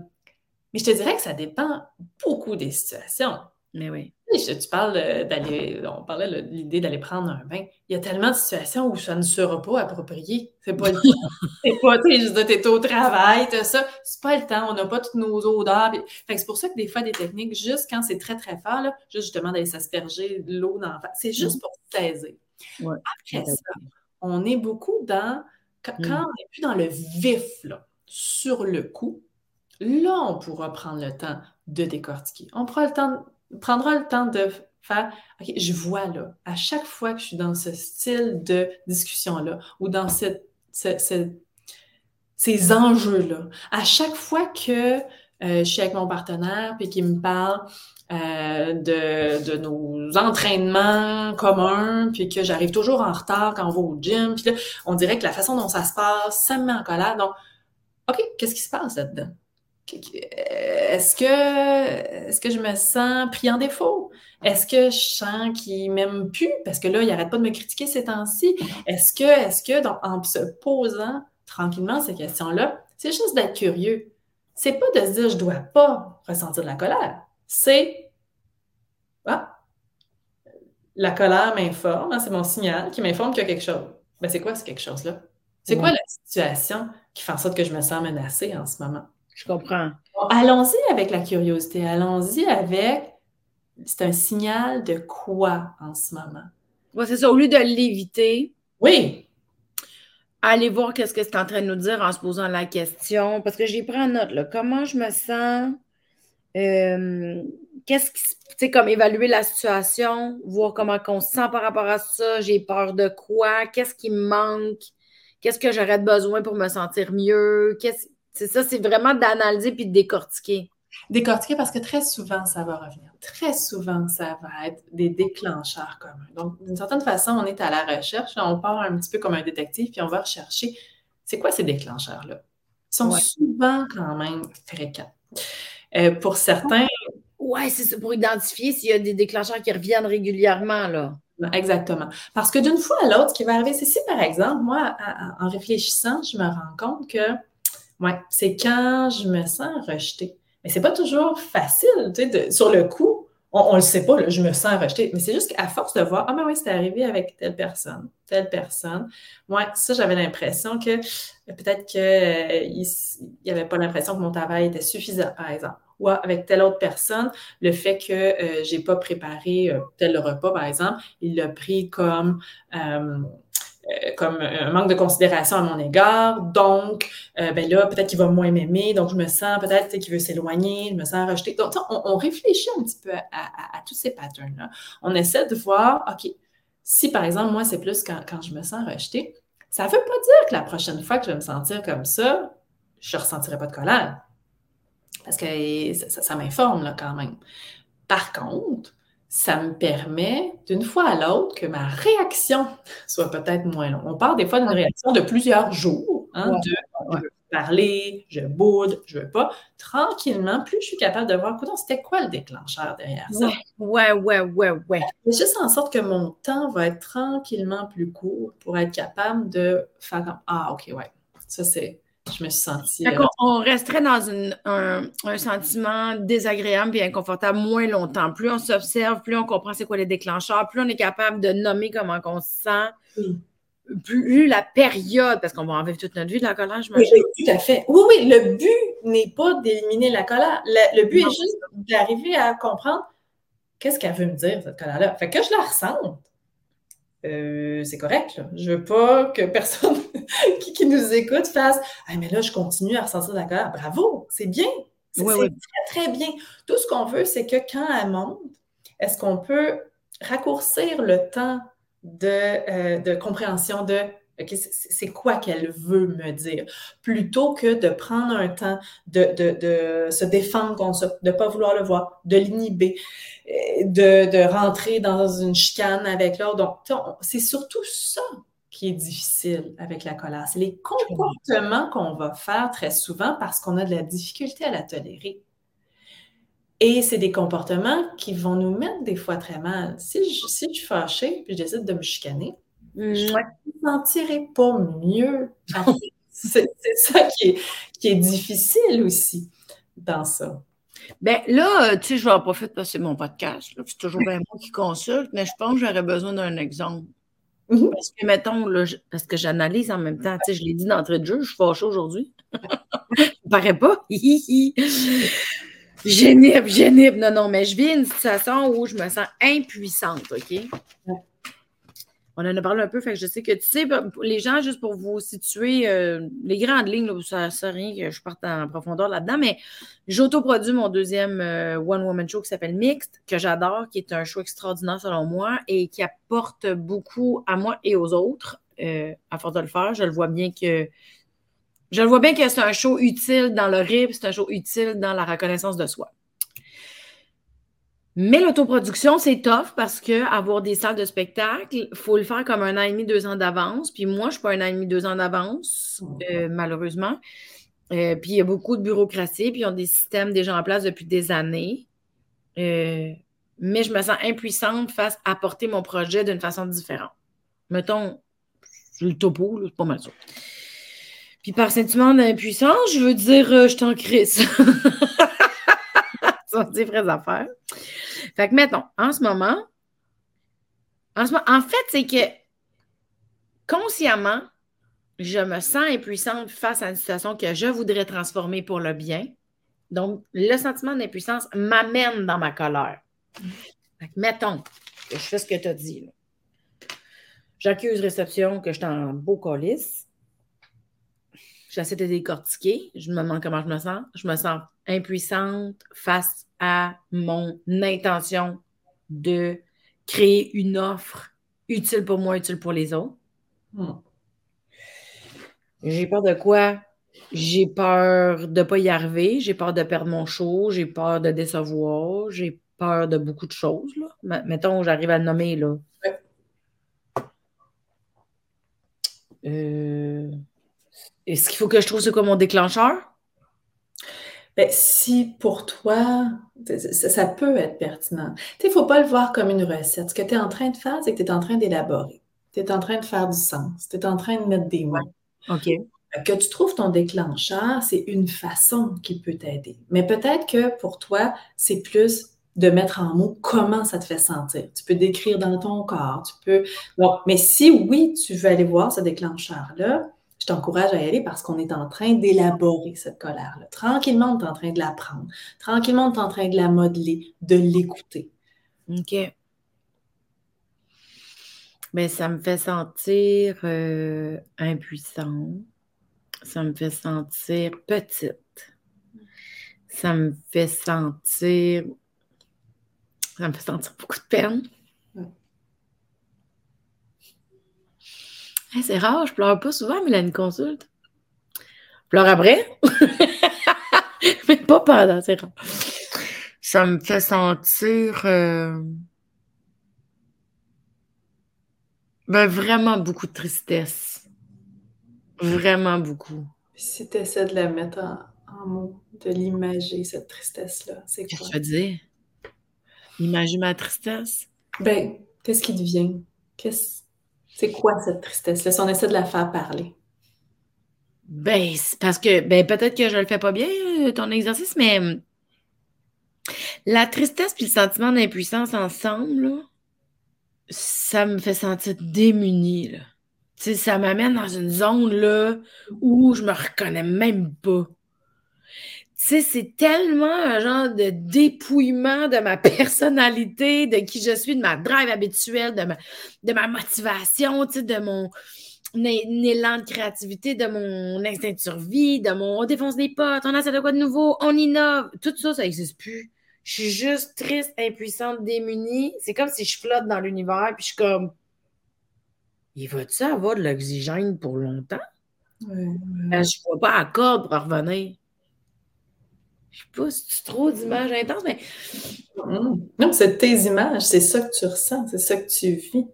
mais je te dirais que ça dépend beaucoup des situations. Mais oui. Tu parles d'aller, on parlait de l'idée d'aller prendre un bain. Il y a tellement de situations où ça ne sera pas approprié. C'est pas le temps. C'est pas, tu sais, t'es au travail, t'as ça. C'est pas le temps. On n'a pas toutes nos odeurs. c'est pour ça que des fois, des techniques, juste quand c'est très, très fort, là, juste justement d'aller s'asperger de l'eau dans C'est juste mm. pour saisir. Après ça, on est beaucoup dans, quand, mm. on n'est plus dans le vif, là, sur le coup, là, on pourra prendre le temps de décortiquer. On prend le temps, prendra le temps de faire, OK, je vois là, à chaque fois que je suis dans ce style de discussion-là ou dans cette, ces enjeux-là, à chaque fois que euh, je suis avec mon partenaire puis qu'il me parle euh, de, de, nos entraînements communs, puis que j'arrive toujours en retard quand on va au gym. Puis là, on dirait que la façon dont ça se passe, ça me met en colère. Donc, OK, qu'est-ce qui se passe là-dedans? Est-ce que, est-ce que je me sens pris en défaut? Est-ce que je sens qu'il m'aime plus? Parce que là, il arrête pas de me critiquer ces temps-ci. Est-ce que, est-ce que, donc, en se posant tranquillement ces questions-là, c'est juste d'être curieux. C'est pas de se dire je dois pas ressentir de la colère c'est ah, la colère m'informe, hein, c'est mon signal qui m'informe qu'il y a quelque chose. Ben, c'est quoi ce quelque chose-là? C'est quoi la situation qui fait en sorte que je me sens menacée en ce moment? Je comprends. allons-y avec la curiosité. Allons-y avec c'est un signal de quoi en ce moment? Ouais, c'est ça. Au lieu de l'éviter. Oui. Aller voir qu'est-ce que c'est en train de nous dire en se posant la question. Parce que j'ai pris en note, là. Comment je me sens euh, qu'est-ce qui, tu sais, comme évaluer la situation, voir comment on se sent par rapport à ça, j'ai peur de quoi, qu'est-ce qui me manque, qu'est-ce que j'aurais besoin pour me sentir mieux, qu'est-ce, c'est ça, c'est vraiment d'analyser puis de décortiquer. Décortiquer parce que très souvent, ça va revenir. Très souvent, ça va être des déclencheurs communs. Donc, d'une certaine façon, on est à la recherche. on part un petit peu comme un détective, puis on va rechercher c'est quoi ces déclencheurs-là. Ils sont souvent quand même fréquents. Euh, pour certains. Oui, c'est ça, pour identifier s'il y a des déclencheurs qui reviennent régulièrement, là. Exactement. Parce que d'une fois à l'autre, ce qui va arriver, c'est si, par exemple, moi, en réfléchissant, je me rends compte que, ouais, c'est quand je me sens rejetée. Mais c'est pas toujours facile, tu sais, sur le coup, on, ne le sait pas, je me sens rejetée. Mais c'est juste qu'à force de voir, ah, mais oui, c'est arrivé avec telle personne, telle personne. Moi, ça, j'avais l'impression que peut-être qu'il euh, n'y avait pas l'impression que mon travail était suffisant, par exemple. Ou avec telle autre personne, le fait que euh, j'ai pas préparé euh, tel repas, par exemple, il l'a pris comme comme un manque de considération à mon égard. Donc, ben là, peut-être qu'il va moins m'aimer. Donc, je me sens peut-être qu'il veut s'éloigner. Je me sens rejetée. Donc, on, réfléchit un petit peu à, tous ces patterns-là. On essaie de voir, OK, Si, par exemple, moi, c'est plus quand, quand je me sens rejetée, ça ne veut pas dire que la prochaine fois que je vais me sentir comme ça, je ne ressentirai pas de colère. Parce que ça, m'informe quand même. Par contre, ça me permet d'une fois à l'autre que ma réaction soit peut-être moins longue. On parle des fois d'une réaction de plusieurs jours, hein, de je veux parler, je boude, je veux pas. Tranquillement, plus je suis capable de voir, c'était quoi le déclencheur derrière ça? Ouais, ouais, ouais, ouais. C'est juste en sorte que mon temps va être tranquillement plus court pour être capable de faire comme Ah, OK, ouais, ça c'est je me suis sentie. Euh, on resterait dans un, sentiment désagréable et inconfortable moins longtemps. Plus on s'observe, plus on comprend c'est quoi les déclencheurs, plus on est capable de nommer comment on se sent. Plus la période, parce qu'on va en vivre toute notre vie de la colère, je me Oui, tout à fait. Oui, oui, le but n'est pas d'éliminer la colère. Le, but est juste d'arriver à comprendre qu'est-ce qu'elle veut me dire, cette colère-là. Fait que je la ressente. Euh, c'est correct. Là. Je veux pas que personne qui, nous écoute fasse Ah, mais là, je continue à ressentir de la colère. Bravo, c'est bien. C'est très, très bien. Tout ce qu'on veut, c'est que quand elle monte, est-ce qu'on peut raccourcir le temps de, euh, de compréhension de c'est quoi qu'elle veut me dire, plutôt que de prendre un temps de, de, se défendre contre ça, de ne pas vouloir le voir, de l'inhiber, euh, de, de, rentrer dans une chicane avec l'autre. Donc, c'est surtout ça qui est difficile avec la colère. C'est les comportements qu'on va faire très souvent parce qu'on a de la difficulté à la tolérer. Et c'est des comportements qui vont nous mettre des fois très mal. Si je, si je suis fâchée puis je décide de me chicaner, je ne me sentirai pas mieux. c'est ça qui est, difficile aussi dans ça. Ben là, euh, tu sais, je vais en profiter parce que c'est mon podcast. C'est toujours bien moi qui consulte, mais je pense que j'aurais besoin d'un exemple. Mm-hmm. Parce que, mettons, parce que j'analyse en même temps. Tu sais, je l'ai dit d'entrée de jeu, je suis fâchée aujourd'hui. ça paraît pas. Génible, génible. Non, non, mais je vis une situation où je me sens impuissante, OK? On en a parlé un peu, fait que je sais que, tu sais, les gens, juste pour vous situer euh, les grandes lignes, là, ça ne sert rien que je parte en profondeur là-dedans, mais j'autoproduis mon deuxième euh, One Woman Show qui s'appelle Mixed, que j'adore, qui est un show extraordinaire selon moi et qui apporte beaucoup à moi et aux autres. Euh, à force de le faire, je le vois bien que je le vois bien que c'est un show utile dans le rip, c'est un show utile dans la reconnaissance de soi. Mais l'autoproduction, c'est tough parce que avoir des salles de spectacle, il faut le faire comme un an et demi, deux ans d'avance. Puis moi, je ne suis pas un an et demi, deux ans d'avance, euh, malheureusement. Euh, puis il y a beaucoup de bureaucratie, puis ils ont des systèmes déjà en place depuis des années. Euh, mais je me sens impuissante face à porter mon projet d'une façon différente. Mettons, le topo, c'est pas mal ça. Puis par sentiment d'impuissance, je veux dire, je t'en crise. ça, c'est vraies affaires. Fait que, mettons, en ce moment, en, ce moment, en fait, c'est que consciemment, je me sens impuissante face à une situation que je voudrais transformer pour le bien. Donc, le sentiment d'impuissance m'amène dans ma colère. Fait que, mettons que je fais ce que tu as dit. J'accuse réception que je suis en beau colis. J'essaie de décortiquer. Je me demande comment je me sens. Je me sens impuissante face à mon intention de créer une offre utile pour moi, utile pour les autres. Hmm. J'ai peur de quoi? J'ai peur de ne pas y arriver, j'ai peur de perdre mon show, j'ai peur de décevoir, j'ai peur de beaucoup de choses. Là. Mettons, j'arrive à le nommer. Là. Euh, est-ce qu'il faut que je trouve ce comme mon déclencheur? Ben, si pour toi, ça, peut être pertinent. Il ne faut pas le voir comme une recette. Ce que tu es en train de faire, c'est que tu es en train d'élaborer. Tu es en train de faire du sens. Tu es en train de mettre des mots. OK. Que tu trouves ton déclencheur, c'est une façon qui peut t'aider. Mais peut-être que pour toi, c'est plus de mettre en mots comment ça te fait sentir. Tu peux décrire dans ton corps, tu peux. Bon, mais si oui, tu veux aller voir ce déclencheur-là, je t'encourage à y aller parce qu'on est en train d'élaborer cette colère-là. Tranquillement, on est en train de la prendre. Tranquillement, on est en train de la modeler, de l'écouter. OK. Mais ça me fait sentir euh, impuissant. Ça me fait sentir petite. Ça me fait sentir. Ça me fait sentir beaucoup de peine. C'est rare, je pleure pas souvent, mais a une consulte. Je pleure après. mais pas pendant, c'est rare. Ça me fait sentir euh, ben, vraiment beaucoup de tristesse. Vraiment beaucoup. si tu essaies de la mettre en, mots, de l'imager, cette tristesse-là, c'est quoi? Qu'est-ce que tu veux dire? Imager ma tristesse? Ben, qu'est-ce qui devient? Qu'est-ce c'est quoi cette tristesse-là? Si on essaie de la faire parler? Ben, parce que, ben, peut-être que je le fais pas bien, euh, ton exercice, mais hum, la tristesse puis le sentiment d'impuissance ensemble, ça me fait sentir démunie. Ça m'amène dans une zone là, où je me reconnais même pas. Sais, c'est tellement un genre de dépouillement de ma personnalité, de qui je suis, de ma drive habituelle, de ma, de ma motivation, tu sais, de mon élan de créativité, de mon instinct de survie, de mon on défonce des potes, on essaie de quoi de nouveau, on innove. Tout ça, ça n'existe plus. Je suis juste triste, impuissante, démunie. C'est comme si je flotte dans l'univers, puis je suis comme. Il va-tu avoir de l'oxygène pour longtemps? Je ne vois pas à corde pour revenir. Je sais pas si tu trop d'images intenses, mais. Mm. Non, c'est tes images, c'est ça que tu ressens, c'est ça que tu vis.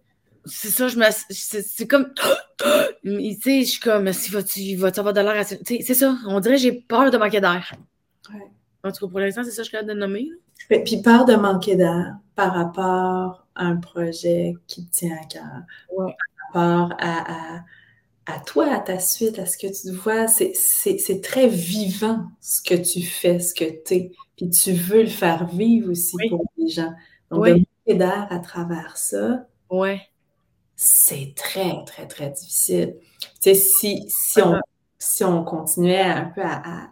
C'est ça, je me. C'est comme. tu sais, je suis comme, si vas-tu vas avoir de l'air à. C'est ça, on dirait que j'ai peur de manquer d'air. Ouais. En tout cas, pour l'instant, c'est ça que je suis capable de nommer. Puis peur de manquer d'air par rapport à un projet qui te tient à cœur. Ouais. Par rapport à à toi, à ta suite, à ce que tu vois, c'est très vivant ce que tu fais, ce que tu es. Puis tu veux le faire vivre aussi pour les gens. Donc, de de d'air à travers ça, ouais. c'est très, très, très difficile. Tu sais, si, si, on, si on continuait un peu à,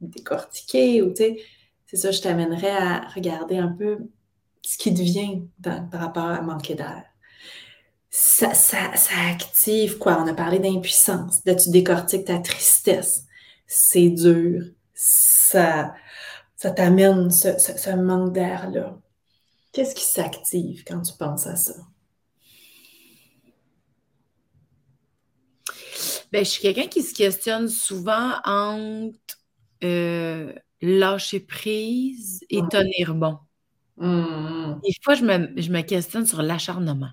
décortiquer, ou tu sais, c'est ça, je t'amènerais à regarder un peu ce qui devient par rapport à manquer d'air ça, ça, ça, active quoi? On a parlé d'impuissance. Là, tu décortiques ta tristesse. C'est dur. Ça, ça t'amène ce, ce, manque d'air-là. Qu'est-ce qui s'active quand tu penses à ça? Ben, je suis quelqu'un qui se questionne souvent entre euh, lâcher prise et tenir bon. Mmh. Des fois, je me, je me questionne sur l'acharnement.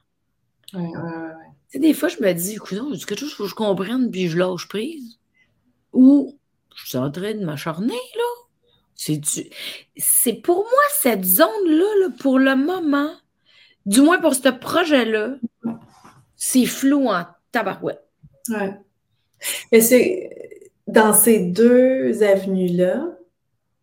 Ouais, ouais, ouais. Tu sais, des fois, je me dis, écoute, c'est quelque chose que je comprenne, puis je lâche prise. Ou je suis en train de m'acharner, là. C'est pour moi, cette zone-là, pour le moment, du moins pour ce projet-là, c'est flou en tabarouette. Ouais. Mais c'est dans ces deux avenues-là,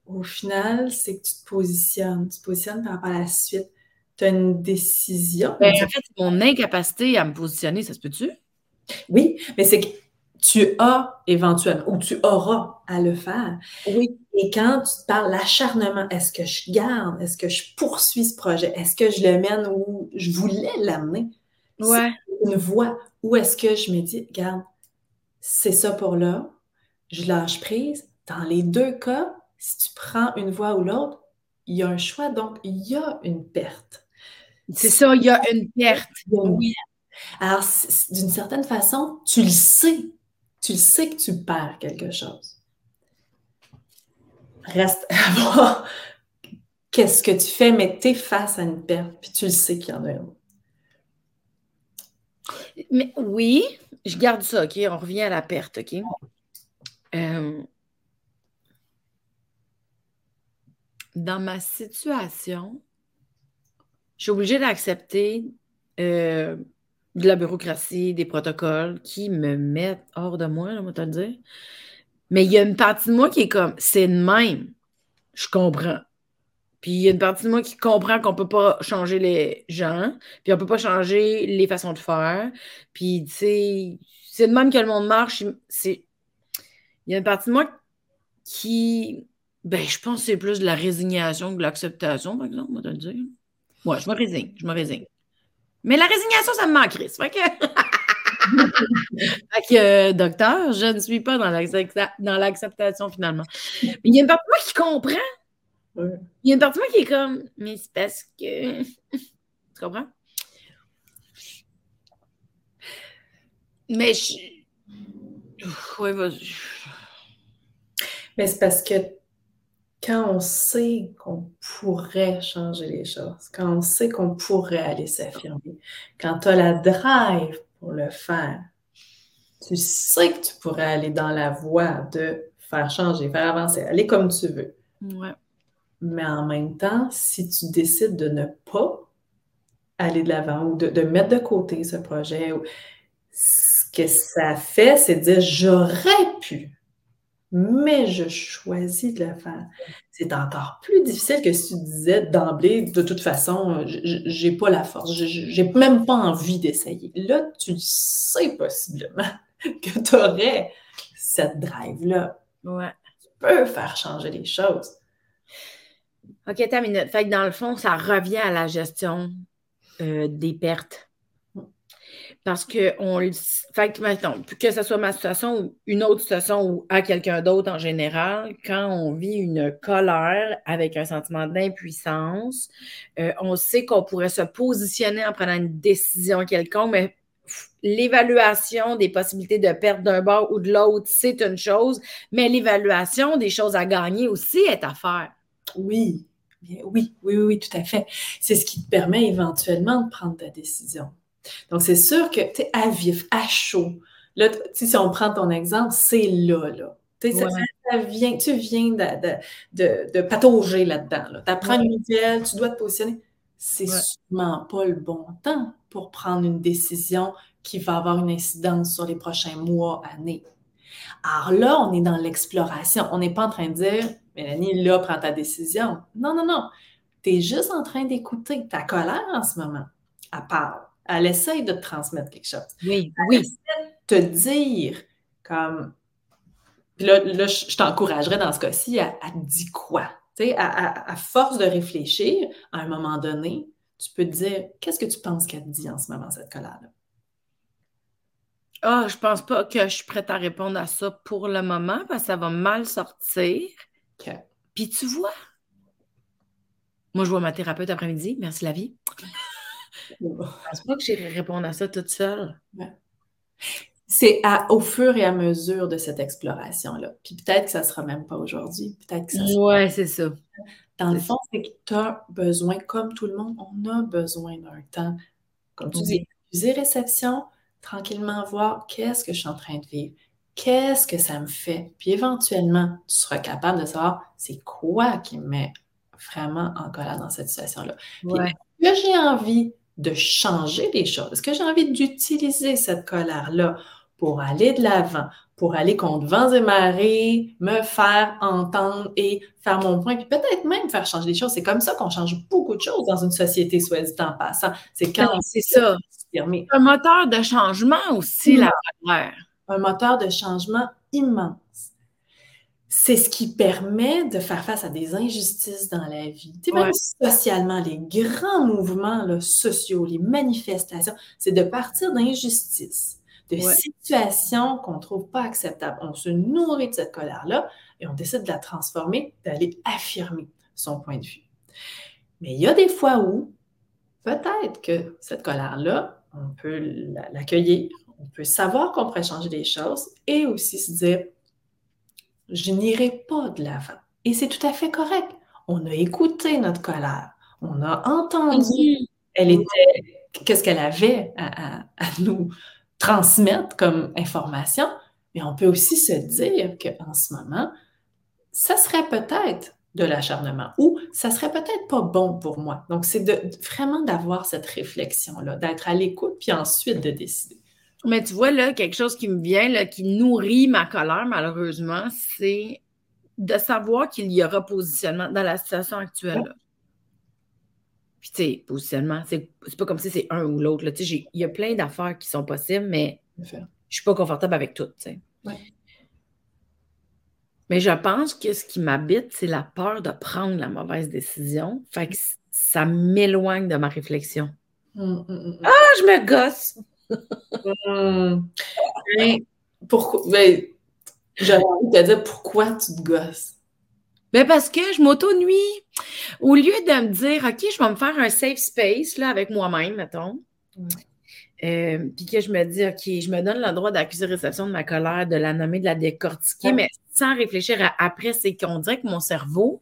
au final, c'est que tu te positionnes. Tu te positionnes par rapport à la suite tu as une décision? Ben, en fait, mon incapacité à me positionner, ça se peut-tu? Oui, mais c'est que tu as éventuellement, ou tu auras à le faire. Oui. Et quand tu te parles l'acharnement, est-ce que je garde, est-ce que je poursuis ce projet, est-ce que je le mène où je voulais l'amener? Ouais. Une voie. Ou est-ce que je me dis, regarde, c'est ça pour là, je lâche prise. Dans les deux cas, si tu prends une voie ou l'autre, il y a un choix, donc il y a une perte. C'est ça, il y a une perte. Oui. Alors, d'une certaine façon, tu le sais. Tu le sais que tu perds quelque chose. Reste à voir qu'est-ce que tu fais, mais tu es face à une perte, puis tu le sais qu'il y en a une. Mais oui, je garde ça, OK? On revient à la perte, OK? Euh, dans ma situation, je suis obligée d'accepter euh, de la bureaucratie, des protocoles qui me mettent hors de moi, là, moi te le dire. Mais il y a une partie de moi qui est comme, c'est de même. Je comprends. Puis il y a une partie de moi qui comprend qu'on ne peut pas changer les gens, puis on ne peut pas changer les façons de faire. Puis, tu sais, c'est de même que le monde marche. Il y a une partie de moi qui, ben, je pense que c'est plus de la résignation que de l'acceptation, par exemple, moi te le dire. Ouais, je me résigne, je me résigne. Mais la résignation, ça me manque, Chris. Fait que, fait que euh, docteur, je ne suis pas dans l'acceptation finalement. Mais il y a une partie de moi qui comprend. Il y a une partie de moi qui est comme, mais c'est parce que. tu comprends? Mais je. Oui, vas-y. Mais c'est parce que quand on sait qu'on pourrait changer les choses, quand on sait qu'on pourrait aller s'affirmer, quand tu as la drive pour le faire, tu sais que tu pourrais aller dans la voie de faire changer, faire avancer, aller comme tu veux. Ouais. Mais en même temps, si tu décides de ne pas aller de l'avant ou de, mettre de côté ce projet, ce que ça fait, c'est de dire j'aurais pu, mais je choisis de le faire. C'est encore plus difficile que si tu disais d'emblée, de toute façon, j'ai pas la force, j'ai même pas envie d'essayer. Là, tu sais possiblement que tu aurais cette drive-là. Ouais. Tu peux faire changer les choses. OK, ta minute. Fait que dans le fond, ça revient à la gestion euh, des pertes. Parce que on fait que, que ce soit ma situation ou une autre situation ou à quelqu'un d'autre en général, quand on vit une colère avec un sentiment d'impuissance, euh, on sait qu'on pourrait se positionner en prenant une décision quelconque, mais l'évaluation des possibilités de perte d'un bord ou de l'autre, c'est une chose, mais l'évaluation des choses à gagner aussi est à faire. Oui, oui, oui, oui, tout à fait. C'est ce qui te permet éventuellement de prendre ta décision. Donc, c'est sûr que tu es à vif, à chaud. Là, si on prend ton exemple, c'est là, là. Ça, vient, tu viens de, de, de, patauger là-dedans. Tu apprends une nouvelle, tu dois te positionner. C'est sûrement pas le bon temps pour prendre une décision qui va avoir une incidence sur les prochains mois, années. Alors là, on est dans l'exploration. On n'est pas en train de dire, Mélanie, là, prends ta décision. Non, non, non. Tu es juste en train d'écouter ta colère en ce moment. Elle parle. Elle essaye de te transmettre quelque chose. Oui, oui. te dire comme. Puis là, là je t'encouragerais dans ce cas-ci à, à, te dire quoi? Tu sais, à, à, force de réfléchir, à un moment donné, tu peux te dire qu'est-ce que tu penses qu'elle te dit en ce moment, cette colère-là? Ah, je pense pas que je suis prête à répondre à ça pour le moment parce que ça va mal sortir. Puis tu vois, moi je vois ma thérapeute après-midi, merci la vie. Je pense pas que j'irai répondre à ça toute seule. C'est au fur et à mesure de cette exploration-là. Puis peut-être que ça sera même pas aujourd'hui. Peut-être que ça sera... Ouais, c'est ça. Dans le fond, c'est que tu as besoin, comme tout le monde, on a besoin d'un temps, comme tu dis, dis, réception, tranquillement voir qu'est-ce que je suis en train de vivre, qu'est-ce que ça me fait. Puis éventuellement, tu seras capable de savoir c'est quoi qui me met vraiment en colère dans cette situation-là. Est-ce que j'ai envie de changer les choses? Est-ce que j'ai envie d'utiliser cette colère-là pour aller de l'avant, pour aller contre vents et marées, me faire entendre et faire mon point, puis peut-être même faire changer les choses? C'est comme ça qu'on change beaucoup de choses dans une société, soit dit en passant. C'est quand c'est ça. Un moteur de changement aussi, la colère. Un moteur de changement immense. C'est ce qui permet de faire face à des injustices dans la vie. Tu sais, même socialement, les grands mouvements sociaux, les manifestations, c'est de partir d'injustices, de situations qu'on ne trouve pas acceptables. On se nourrit de cette colère-là et on décide de la transformer, d'aller affirmer son point de vue. Mais il y a des fois où peut-être que cette colère-là, on peut l'accueillir, on peut savoir qu'on pourrait changer des choses et aussi se dire, je n'irai pas de l'avant. Et c'est tout à fait correct. On a écouté notre colère, on a entendu, elle était, qu'est-ce qu'elle avait à, nous transmettre comme information, mais on peut aussi se dire qu'en ce moment, ça serait peut-être de l'acharnement ou ça serait peut-être pas bon pour moi. Donc, c'est de, vraiment d'avoir cette réflexion-là, d'être à l'écoute, puis ensuite de décider. Mais tu vois, là, quelque chose qui me vient, là, qui nourrit ma colère, malheureusement, c'est de savoir qu'il y aura positionnement dans la situation actuelle. Puis, tu sais, positionnement, c'est pas comme si c'est un ou l'autre. Tu sais, il y a plein d'affaires qui sont possibles, mais je suis pas confortable avec tout, tu sais. Mais je pense que ce qui m'habite, c'est la peur de prendre la mauvaise décision. Fait que ça m'éloigne de ma réflexion. Hum, hum, hum, ah, je me gosse! Pourquoi? Ben, J'aurais envie de te dire pourquoi tu te gosses. Ben parce que je m'auto-nuis. Au lieu de me dire, OK, je vais me faire un safe space là, avec moi-même, mettons, Euh, puis que je me dis, OK, je me donne le droit d'accuser réception de ma colère, de la nommer, de la décortiquer, mais sans réfléchir à après, c'est qu'on dirait que mon cerveau,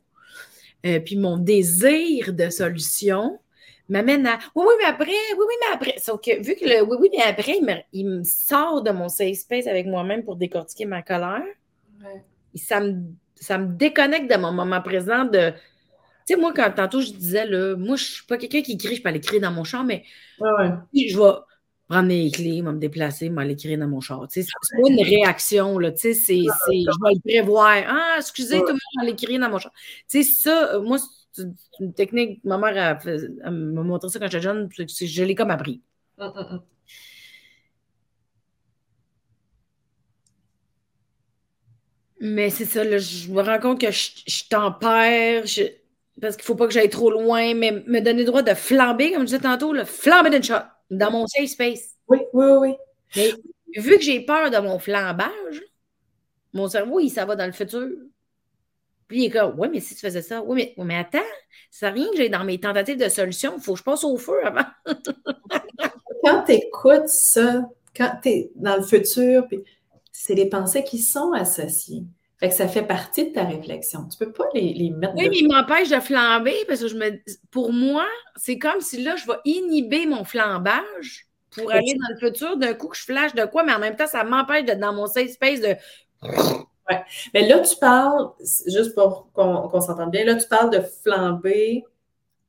euh, puis mon désir de solution m'amène à oui, oui, mais après, oui, oui, mais après. Sauf que vu que le oui, oui, mais après, il me, sort de mon safe space avec moi-même pour décortiquer ma colère, ça, me, ça me déconnecte de mon moment présent de. Tu sais, moi, quand tantôt je disais, là, moi, je suis pas quelqu'un qui crie, je peux aller crier dans mon champ, mais je vais prendre mes clés, me déplacer, m'aller crier dans mon char. c'est pas une réaction, là, tu sais, c'est, je vais le prévoir. Ah, excusez, tout le monde, aller crier dans mon char. Tu sais, ça, moi, c'est une technique, ma mère m'a montré ça quand j'étais jeune, je l'ai comme appris. Hum, hum, hum. Mais c'est ça, là, je me rends compte que je, je tempère, parce qu'il ne faut pas que j'aille trop loin, mais me donner le droit de flamber, comme je disais tantôt, le flamber d'une shot dans mon safe space. Oui, oui, oui. Mais vu que j'ai peur de mon flambage, mon cerveau, il ça va dans le futur. Puis il est comme, oui, mais si tu faisais ça, oui, mais, oui, mais attends, ça rien que j'ai dans mes tentatives de solution, il faut que je passe au feu avant. quand tu écoutes ça, quand tu es dans le futur, c'est les pensées qui sont associées. Fait que ça fait partie de ta réflexion. Tu peux pas les, les mettre. Oui, mais il m'empêche de flamber parce que je me pour moi, c'est comme si là, je vais inhiber mon flambage pour aller dans le futur. D'un coup, que je flash de quoi, mais en même temps, ça m'empêche d'être dans mon safe space de. Ouais. Mais là, tu parles, juste pour qu'on s'entende bien, là, tu parles de flamber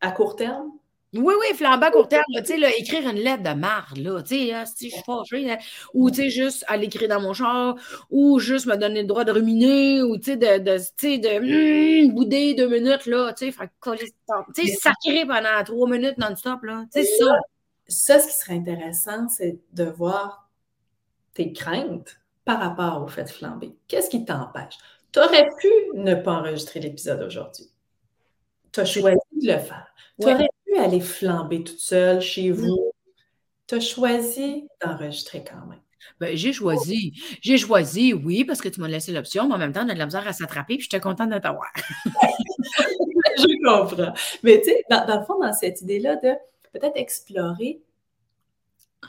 à court terme? Oui, oui, flamber à court terme, tu sais, écrire une lettre de marde, là, tu sais, hein, si je suis fâchée, ou tu sais, juste aller écrire dans mon char, ou juste me donner le droit de ruminer, ou tu sais, de, de, de hmm, bouder deux minutes, là, tu sais, tu sais, sacrer pendant trois minutes non-stop, là, tu sais, ça. Ça, ce qui serait intéressant, c'est de voir tes craintes par rapport au fait de flamber. Qu'est-ce qui t'empêche? Tu aurais pu ne pas enregistrer l'épisode aujourd'hui. Tu as choisi de le faire. Tu aurais aller flamber toute seule chez mmh. vous. Tu as choisi d'enregistrer quand même. Ben, j'ai choisi. J'ai choisi, oui, parce que tu m'as laissé l'option, mais en même temps, on a de la misère à s'attraper, puis j'étais contente de t'avoir. je comprends. Mais tu sais, dans, le fond, dans cette idée-là de peut-être explorer,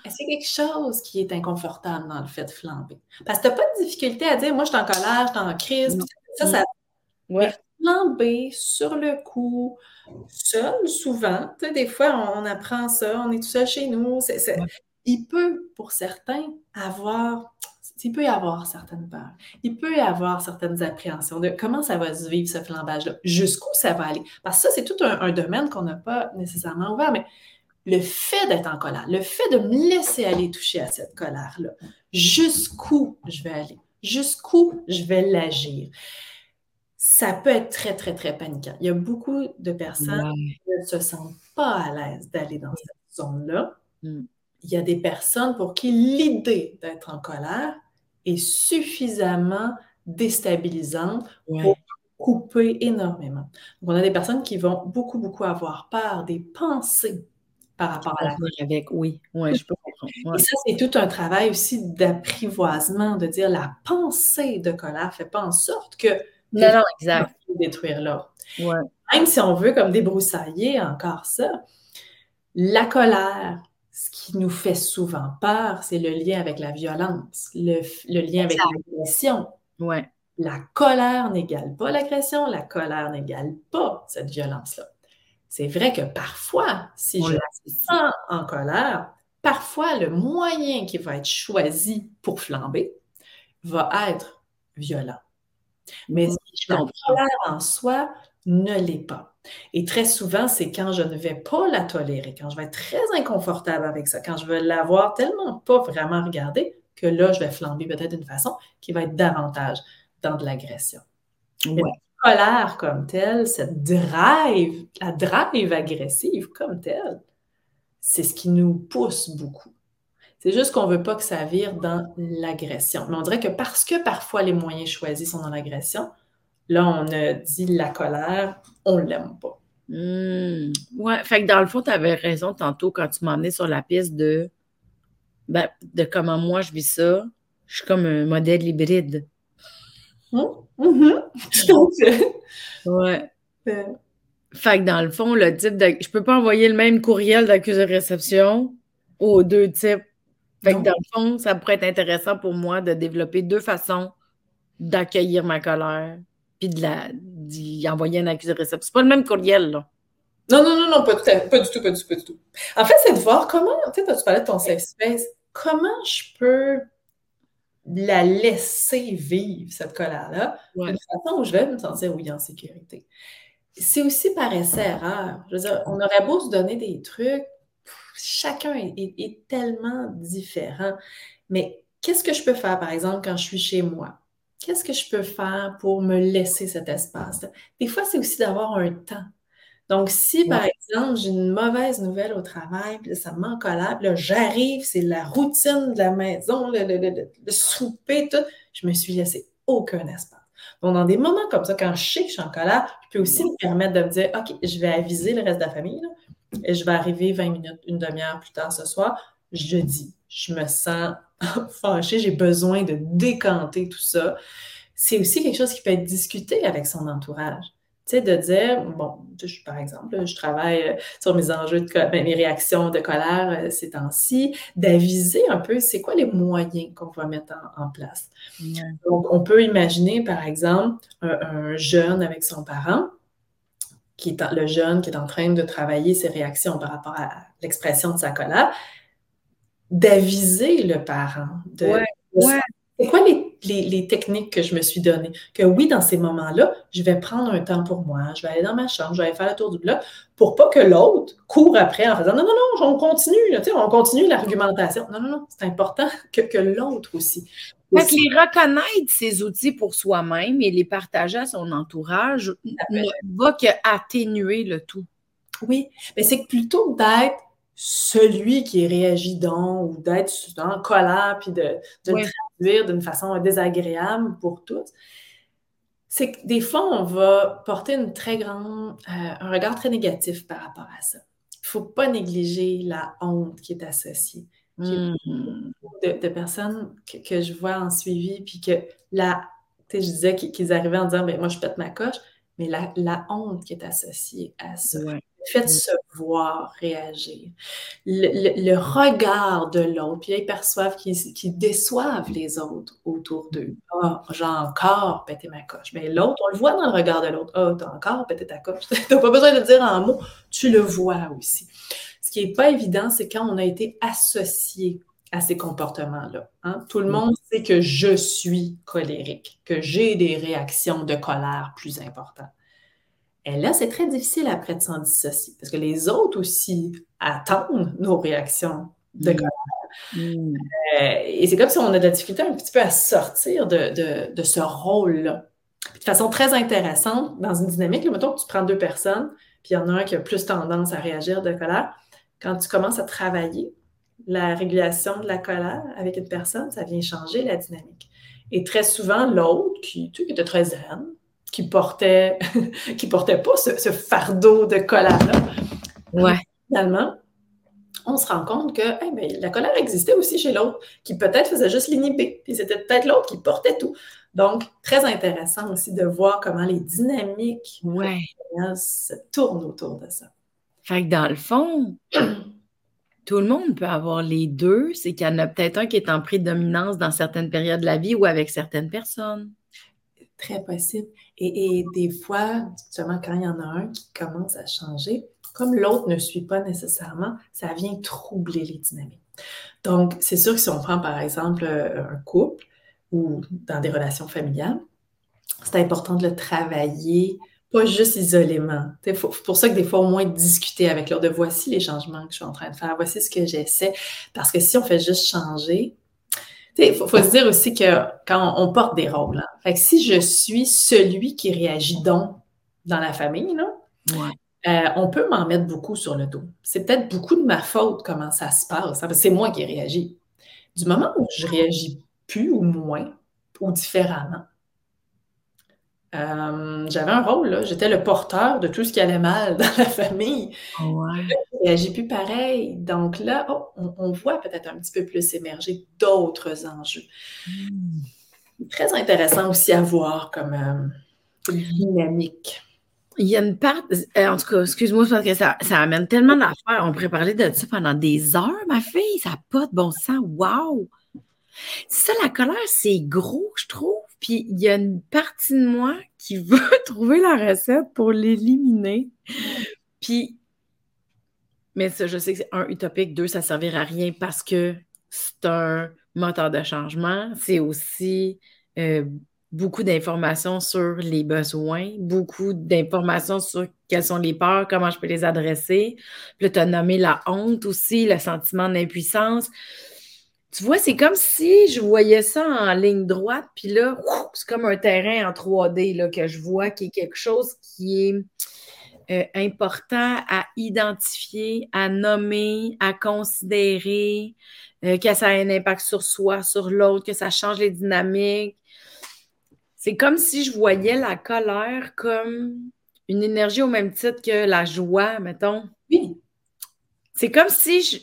est-ce qu'il y a quelque chose qui est inconfortable dans le fait de flamber? Parce que tu n'as pas de difficulté à dire, moi, je suis en colère, je suis en crise. Ça, ça. Ouais. Flamber sur le coup, seul, souvent. Tu sais, des fois, on, apprend ça, on est tout seul chez nous. Il peut, pour certains, avoir il peut y avoir certaines peurs, il peut y avoir certaines appréhensions de comment ça va se vivre ce flambage-là, jusqu'où ça va aller? Parce que ça, c'est tout un, domaine qu'on n'a pas nécessairement ouvert, mais le fait d'être en colère, le fait de me laisser aller toucher à cette colère-là, jusqu'où je vais aller, jusqu'où je vais l'agir ça peut être très, très, très paniquant. Il y a beaucoup de personnes qui ne se sentent pas à l'aise d'aller dans cette zone-là. Mm. Il y a des personnes pour qui l'idée d'être en colère est suffisamment déstabilisante pour couper énormément. Donc, on a des personnes qui vont beaucoup, beaucoup avoir peur des pensées par rapport à la. Avec, oui, oui, je peux comprendre. Et ça, c'est tout un travail aussi d'apprivoisement, de dire la pensée de colère ne fait pas en sorte que non, non, exact. Détruire là. Même si on veut comme débroussailler encore ça, la colère, ce qui nous fait souvent peur, c'est le lien avec la violence, le, lien avec l'agression. Ouais. La colère n'égale pas l'agression, la colère n'égale pas cette violence-là. C'est vrai que parfois, si je je sens en colère, parfois le moyen qui va être choisi pour flamber va être violent. Mais la colère en soi ne l'est pas. Et très souvent, c'est quand je ne vais pas la tolérer, quand je vais être très inconfortable avec ça, quand je vais l'avoir tellement pas vraiment regardé, que là, je vais flamber peut-être d'une façon qui va être davantage dans de l'agression. La colère comme telle, cette drive, la drive agressive comme telle, c'est ce qui nous pousse beaucoup. C'est juste qu'on ne veut pas que ça vire dans l'agression. Mais on dirait que parce que parfois les moyens choisis sont dans l'agression, là, on a dit la colère, on ne l'aime pas. Mmh. Ouais, fait que dans le fond, tu avais raison tantôt quand tu m'emmenais sur la piste de, ben, de comment moi je vis ça. Je suis comme un modèle hybride. Mmh. Mmh. ouais. Fait que dans le fond, le type de. Je peux pas envoyer le même courriel d'accusé de réception aux deux types. Fait que dans le fond, ça pourrait être intéressant pour moi de développer deux façons d'accueillir ma colère puis de la d'y envoyer un accusé réception. C'est pas le même courriel, là. Non, non, non, non, pas du tout, pas du tout, pas du tout. En fait, c'est de voir comment, tu sais, tu parlais de ton safe space, comment je peux la laisser vivre, cette colère-là, Ouais. d'une façon où je vais me sentir, oui, en sécurité. C'est aussi par essai-erreur. Je veux dire, on aurait beau se donner des trucs, chacun est, est- est tellement différent. Mais qu'est-ce que je peux faire, par exemple, quand je suis chez moi? Qu'est-ce que je peux faire pour me laisser cet espace? Des fois, c'est aussi d'avoir un temps. Donc, si, par exemple, j'ai une mauvaise nouvelle au travail, puis là, ça me met en colère, puis là, j'arrive, c'est la routine de la maison, le, le- le- le souper, tout, je me suis laissé aucun espace. Donc, dans des moments comme ça, quand je sais que je suis en colère, je peux aussi me permettre de me dire, OK, je vais aviser le reste de la famille, là, et je vais arriver 20 minutes, une demi-heure plus tard ce soir, je dis, je me sens fâchée, j'ai besoin de décanter tout ça. C'est aussi quelque chose qui peut être discuté avec son entourage. Tu sais, de dire, bon, je- par exemple, je travaille euh, sur mes enjeux de ben, mes réactions de colère euh, ces temps-ci, d'aviser un peu c'est quoi les moyens qu'on va mettre en, en place. Donc, on peut imaginer, par exemple, un, un jeune avec son parent, qui est en- le jeune qui est en train de travailler ses réactions par rapport à l'expression de sa colère, d'aviser le parent. De, Ouais, de- ouais. C'est quoi les, les- les techniques que je me suis données? Que oui, dans ces moments-là, je vais prendre un temps pour moi, je vais aller dans ma chambre, je vais aller faire le tour du bloc pour pas que l'autre court après en faisant non, non, non, on continue, là, tu sais, on continue l'argumentation. Non, non, non, c'est important que, que l'autre aussi. Fait que les reconnaître, ces outils pour soi-même et les partager à son entourage ne va que atténuer le tout. Oui, mais c'est que plutôt d'être celui qui réagit donc ou d'être en colère puis de, de le d'une façon désagréable pour tous, c'est que des fois, on va porter une très grande, euh, un regard très négatif par rapport à ça. Il ne faut pas négliger la honte qui est associée. Hmm. De, de personnes que, que je vois en suivi, puis que la, tu sais, je disais qu'ils arrivaient en disant, ben, moi, je pète ma coche, mais la, la honte qui est associée à ça. Ouais. Fait se voir réagir, le, le- le regard de l'autre, puis là, ils perçoivent qu'ils déçoivent les autres autour d'eux. Ah, j'ai encore pété ma coche. Mais l'autre, on le voit dans le regard de l'autre. Ah, t'as encore pété ta coche. T'as pas besoin de le dire en mots, tu le vois aussi. Ce qui n'est pas évident, c'est quand on a été associé à ces comportements-là. hein. Tout le monde sait que je suis colérique, que j'ai des réactions de colère plus importantes. Et là, c'est très difficile après de s'en dissocier, parce que les autres aussi attendent nos réactions de Mm. colère. Euh, et c'est comme si on a de la difficulté un petit peu à sortir de, de- de ce rôle-là. De façon très intéressante, dans une dynamique, là, mettons que tu prends deux personnes, puis il y en a un qui a plus tendance à réagir de colère. Quand tu commences à travailler la régulation de la colère avec une personne, ça vient changer la dynamique. Et très souvent, l'autre, qui, tu sais, qui était très zen, qui portait, qui portait pas ce, ce fardeau de colère-là, Ouais. finalement, on se rend compte que ben, la colère existait aussi chez l'autre, qui peut-être faisait juste l'inhiber, puis c'était peut-être l'autre qui portait tout. Donc, très intéressant aussi de voir comment les dynamiques Ouais. se tournent autour de ça. Fait que dans le fond, tout le monde peut avoir les deux. C'est qu'il y en a peut-être un qui est en prédominance dans certaines périodes de la vie ou avec certaines personnes. Très possible. Et, des fois, justement, quand il y en a un qui commence à changer, comme l'autre ne suit pas nécessairement, ça vient troubler les dynamiques. Donc, c'est sûr que si on prend par exemple euh, un couple ou dans des relations familiales, c'est important de le travailler, pas juste isolément. C'est pour ça que des fois, au moins discuter avec l'autre de voici les changements que je suis en train de faire, voici ce que j'essaie. Parce que si on fait juste changer, il faut, faut, se dire aussi que quand on, on porte des rôles, hein, fait que si je suis celui qui réagit donc dans la famille, là, Ouais. euh, on peut m'en mettre beaucoup sur le dos. C'est peut-être beaucoup de ma faute comment ça se passe. hein, c'est moi qui réagis. Du moment où je réagis plus ou moins ou différemment, euh, j'avais un rôle, là. J'étais le porteur de tout ce qui allait mal dans la famille. Ouais. Réagis plus pareil. Donc là, oh, on, on, voit peut-être un petit peu plus émerger d'autres enjeux. Mm. Très intéressant aussi à voir comme euh, dynamique. Il y a une part. Euh, en tout cas, excuse-moi, parce que ça, ça amène tellement d'affaires. On pourrait parler de ça pendant des heures, ma fille. Ça n'a pas de bon sens. Wow! Ça, la colère, c'est gros, je trouve. Puis il y a une partie de moi qui veut trouver la recette pour l'éliminer. Puis, mais ça, je sais que c'est un utopique, deux, ça ne servira à rien parce que c'est un moteur de changement. C'est aussi euh, beaucoup d'informations sur les besoins, beaucoup d'informations sur quelles sont les peurs, comment je peux les adresser. Puis tu as nommé la honte aussi, le sentiment d'impuissance. Tu vois, c'est comme si je voyais ça en ligne droite, puis là, c'est comme un terrain en 3D là, que je vois qui est quelque chose qui est euh, important à identifier, à nommer, à considérer, euh, que ça a un impact sur soi, sur l'autre, que ça change les dynamiques. C'est comme si je voyais la colère comme une énergie au même titre que la joie, mettons. Oui. C'est comme si je...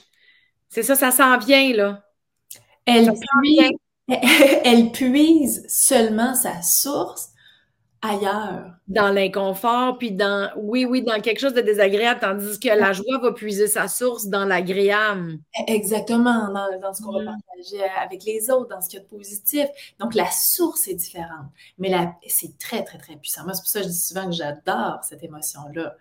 C'est ça, ça s'en vient, là. Elle puise, elle puise seulement sa source ailleurs. Dans l'inconfort, puis dans, oui, oui, dans quelque chose de désagréable, tandis que la joie va puiser sa source dans l'agréable. Exactement, dans, ce qu'on va mm. partager avec les autres, dans ce qu'il y a de positif. Donc, la source est différente, mais c'est très, très, très puissant. Moi, c'est pour ça que je dis souvent que j'adore cette émotion-là.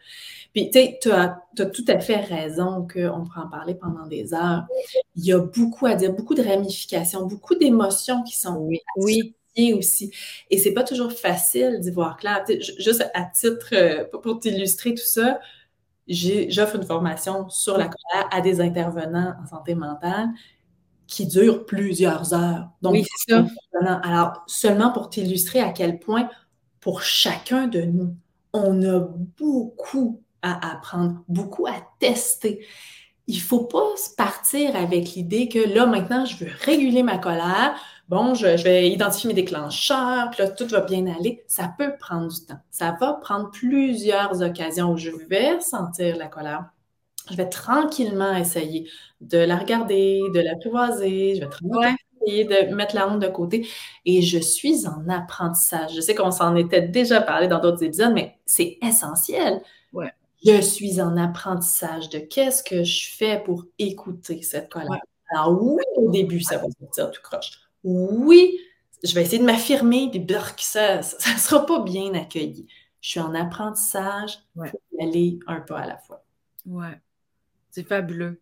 Puis, tu sais, tu as, tout à fait raison qu'on pourrait en parler pendant des heures. Il y a beaucoup à dire, beaucoup de ramifications, beaucoup d'émotions qui sont oui, aussi. Et c'est pas toujours facile d'y voir clair. Juste à titre, euh, pour t'illustrer tout ça, j'offre une formation sur la colère à des intervenants en santé mentale qui dure plusieurs heures. Donc, oui, ça. Alors, seulement pour t'illustrer à quel point, pour chacun de nous, on a beaucoup à apprendre, beaucoup à tester. Il ne faut pas partir avec l'idée que là, maintenant, je veux réguler ma colère, bon, je, vais identifier mes déclencheurs, puis là, tout va bien aller. Ça peut prendre du temps. Ça va prendre plusieurs occasions où je vais sentir la colère. Je vais tranquillement essayer de la regarder, de l'apprivoiser. Je vais tranquillement essayer de mettre la honte de côté. Et je suis en apprentissage. Je sais qu'on s'en était déjà parlé dans d'autres épisodes, mais c'est essentiel. Ouais. Je suis en apprentissage de qu'est-ce que je fais pour écouter cette colère. Alors oui, au début, ça va sortir tout croche oui, je vais essayer de m'affirmer, puis ça ne sera pas bien accueilli. Je suis en apprentissage y aller un pas à la fois. Ouais, c'est fabuleux.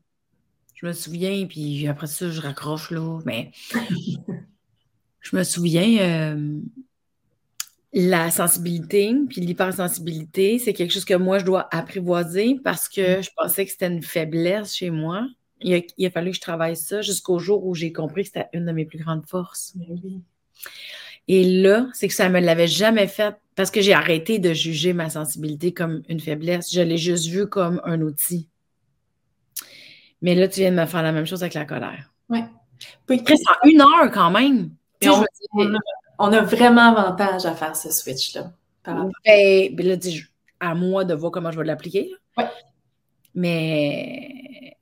Je me souviens, puis après ça, je raccroche là, mais je me souviens, euh, la sensibilité, puis l'hypersensibilité, c'est quelque chose que moi, je dois apprivoiser parce que mm. je pensais que c'était une faiblesse chez moi il a, fallu que je travaille ça jusqu'au jour où j'ai compris que c'était une de mes plus grandes forces. Et là, c'est que ça ne me l'avait jamais fait parce que j'ai arrêté de juger ma sensibilité comme une faiblesse. Je l'ai juste vue comme un outil. Mais là, tu viens de me faire la même chose avec la colère. Oui. En une heure quand même. On, a, vraiment avantage à faire ce switch-là. Ben, ben, là, à moi de voir comment je vais l'appliquer. Oui. Mais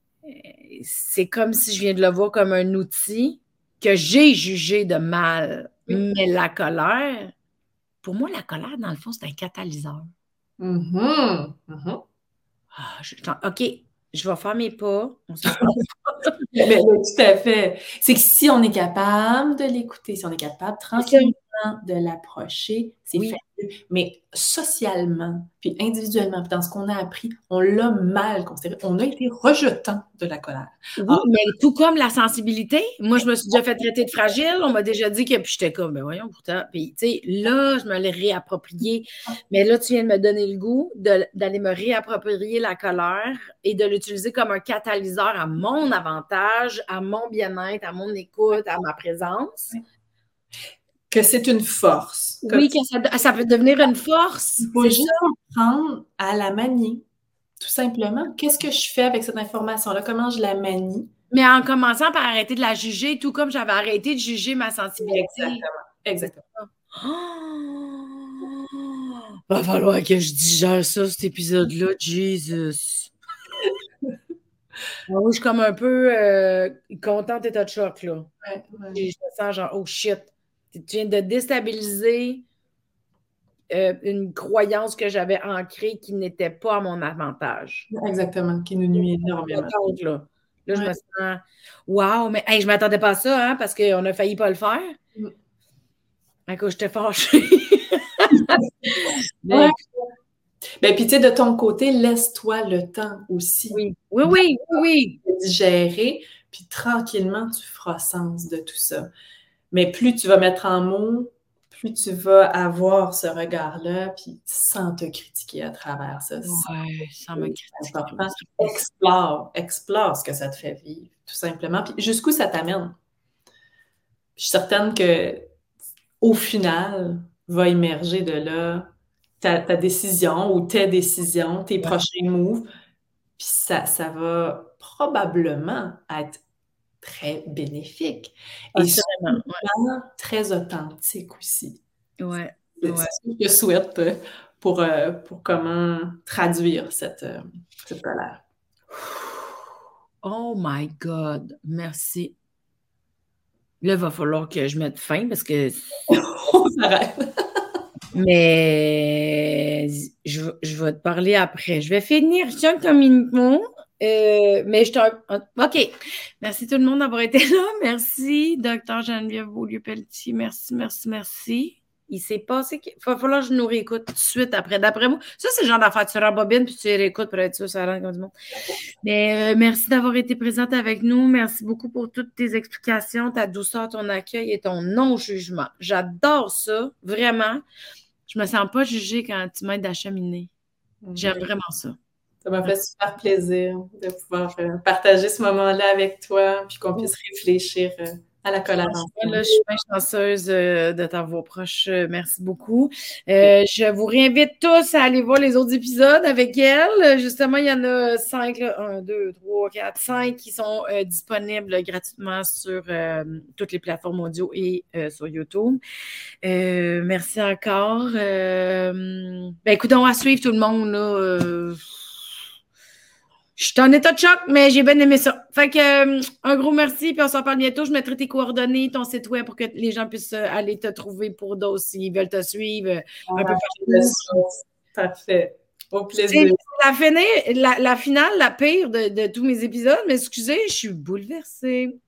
c'est comme si je viens de le voir comme un outil que j'ai jugé de mal. Mais la colère, pour moi, la colère, dans le fond, c'est un catalyseur. Mm-hmm. Ah, OK, je vais faire mes pas. mais, tout à fait. C'est que si on est capable de l'écouter, si on est capable tranquillement de l'approcher, c'est oui. Mais socialement, puis individuellement, puis dans ce qu'on a appris, on l'a mal considéré. On a été rejetant de la colère. Oui, ah. mais tout comme la sensibilité. Moi, je me suis déjà fait traiter de fragile. On m'a déjà dit que, puis j'étais comme, ben voyons, pourtant. Puis, tu sais, là, je me l'ai réapproprié. Mais là, tu viens de me donner le goût d'aller me réapproprier la colère et de l'utiliser comme un catalyseur à mon avantage, à mon bien-être, à mon écoute, à ma présence que c'est une force. Oui, que ça, peut devenir une force. Il faut juste apprendre à la manier, tout simplement. Qu'est-ce que je fais avec cette information-là? Comment je la manie? Mais en commençant par arrêter de la juger, tout comme j'avais arrêté de juger ma sensibilité. Exactement. Va falloir que je digère ça, cet épisode-là. Jesus. Oui, je suis comme un peu euh, contente et de choc, là. Ouais, Je me sens genre, oh shit, tu viens de déstabiliser euh, une croyance que j'avais ancrée qui n'était pas à mon avantage. Exactement, qui nous nuit énormément. Là, là je me sens Wow, mais je ne m'attendais pas à ça, hein, parce qu'on a failli pas le faire. Mm. je j'étais fâchée. mais... Ben, puis, tu sais, de ton côté, laisse-toi le temps aussi. Oui, oui, oui, oui. Digérer, puis tranquillement, tu feras sens de tout ça. Mais plus tu vas mettre en mots, plus tu vas avoir ce regard-là, puis sans te critiquer à travers ça. Oui, sans me critiquer. Explore, explore ce que ça te fait vivre, tout simplement. Puis jusqu'où ça t'amène. Je suis certaine que au final, va émerger de là ta, décision ou tes décisions, tes prochains moves. Puis ça, ça va probablement être très bénéfique. Et vraiment très authentique aussi. Ouais. C'est ce que je souhaite euh, pour, euh, pour comment traduire cette, euh, cette colère. Oh my God, merci. Là, il va falloir que je mette fin parce que. On s'arrête. Mais je, je, vais te parler après. Je vais finir ça comme une euh, mais je te. OK. Merci tout le monde d'avoir été là. Merci, docteur Geneviève Beaulieu-Pelletier. Merci, merci, merci. Il s'est passé. Il va falloir que je nous réécoute tout de suite après. D'après moi, ça, c'est le genre d'affaire. Tu rembobines puis tu réécoutes pour être sûr ça rentre comme du monde. Mais euh, merci d'avoir été présente avec nous. Merci beaucoup pour toutes tes explications, ta douceur, ton accueil et ton non-jugement. J'adore ça, vraiment. Je me sens pas jugée quand tu m'aides à cheminer. J'aime vraiment ça. Ça m'a fait super plaisir de pouvoir euh, partager ce moment-là avec toi, puis qu'on puisse réfléchir euh, à la collaboration. je suis bien chanceuse euh, de t'avoir proche. Merci beaucoup. je vous réinvite tous à aller voir les autres épisodes avec elle. Justement, il y en a cinq, un, deux, trois, quatre, cinq qui sont disponibles gratuitement sur toutes les plateformes audio et sur YouTube. merci encore. ben, écoutons, à suivre tout le monde. Là, je suis en état de choc, mais j'ai bien aimé ça. Fait que, euh, un gros merci, puis on s'en parle bientôt. Je mettrai tes coordonnées, ton site web pour que les gens puissent euh, aller te trouver pour d'autres s'ils veulent te suivre. Euh, un peu Parfait. Au plaisir. La, la, finale, la pire de, tous mes épisodes, mais excusez, je suis bouleversée.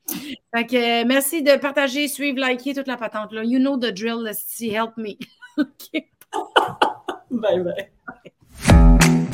Fait que, merci de partager, suivre, liker toute la patente. Là. You know the drill, let's see, help me. bye bye.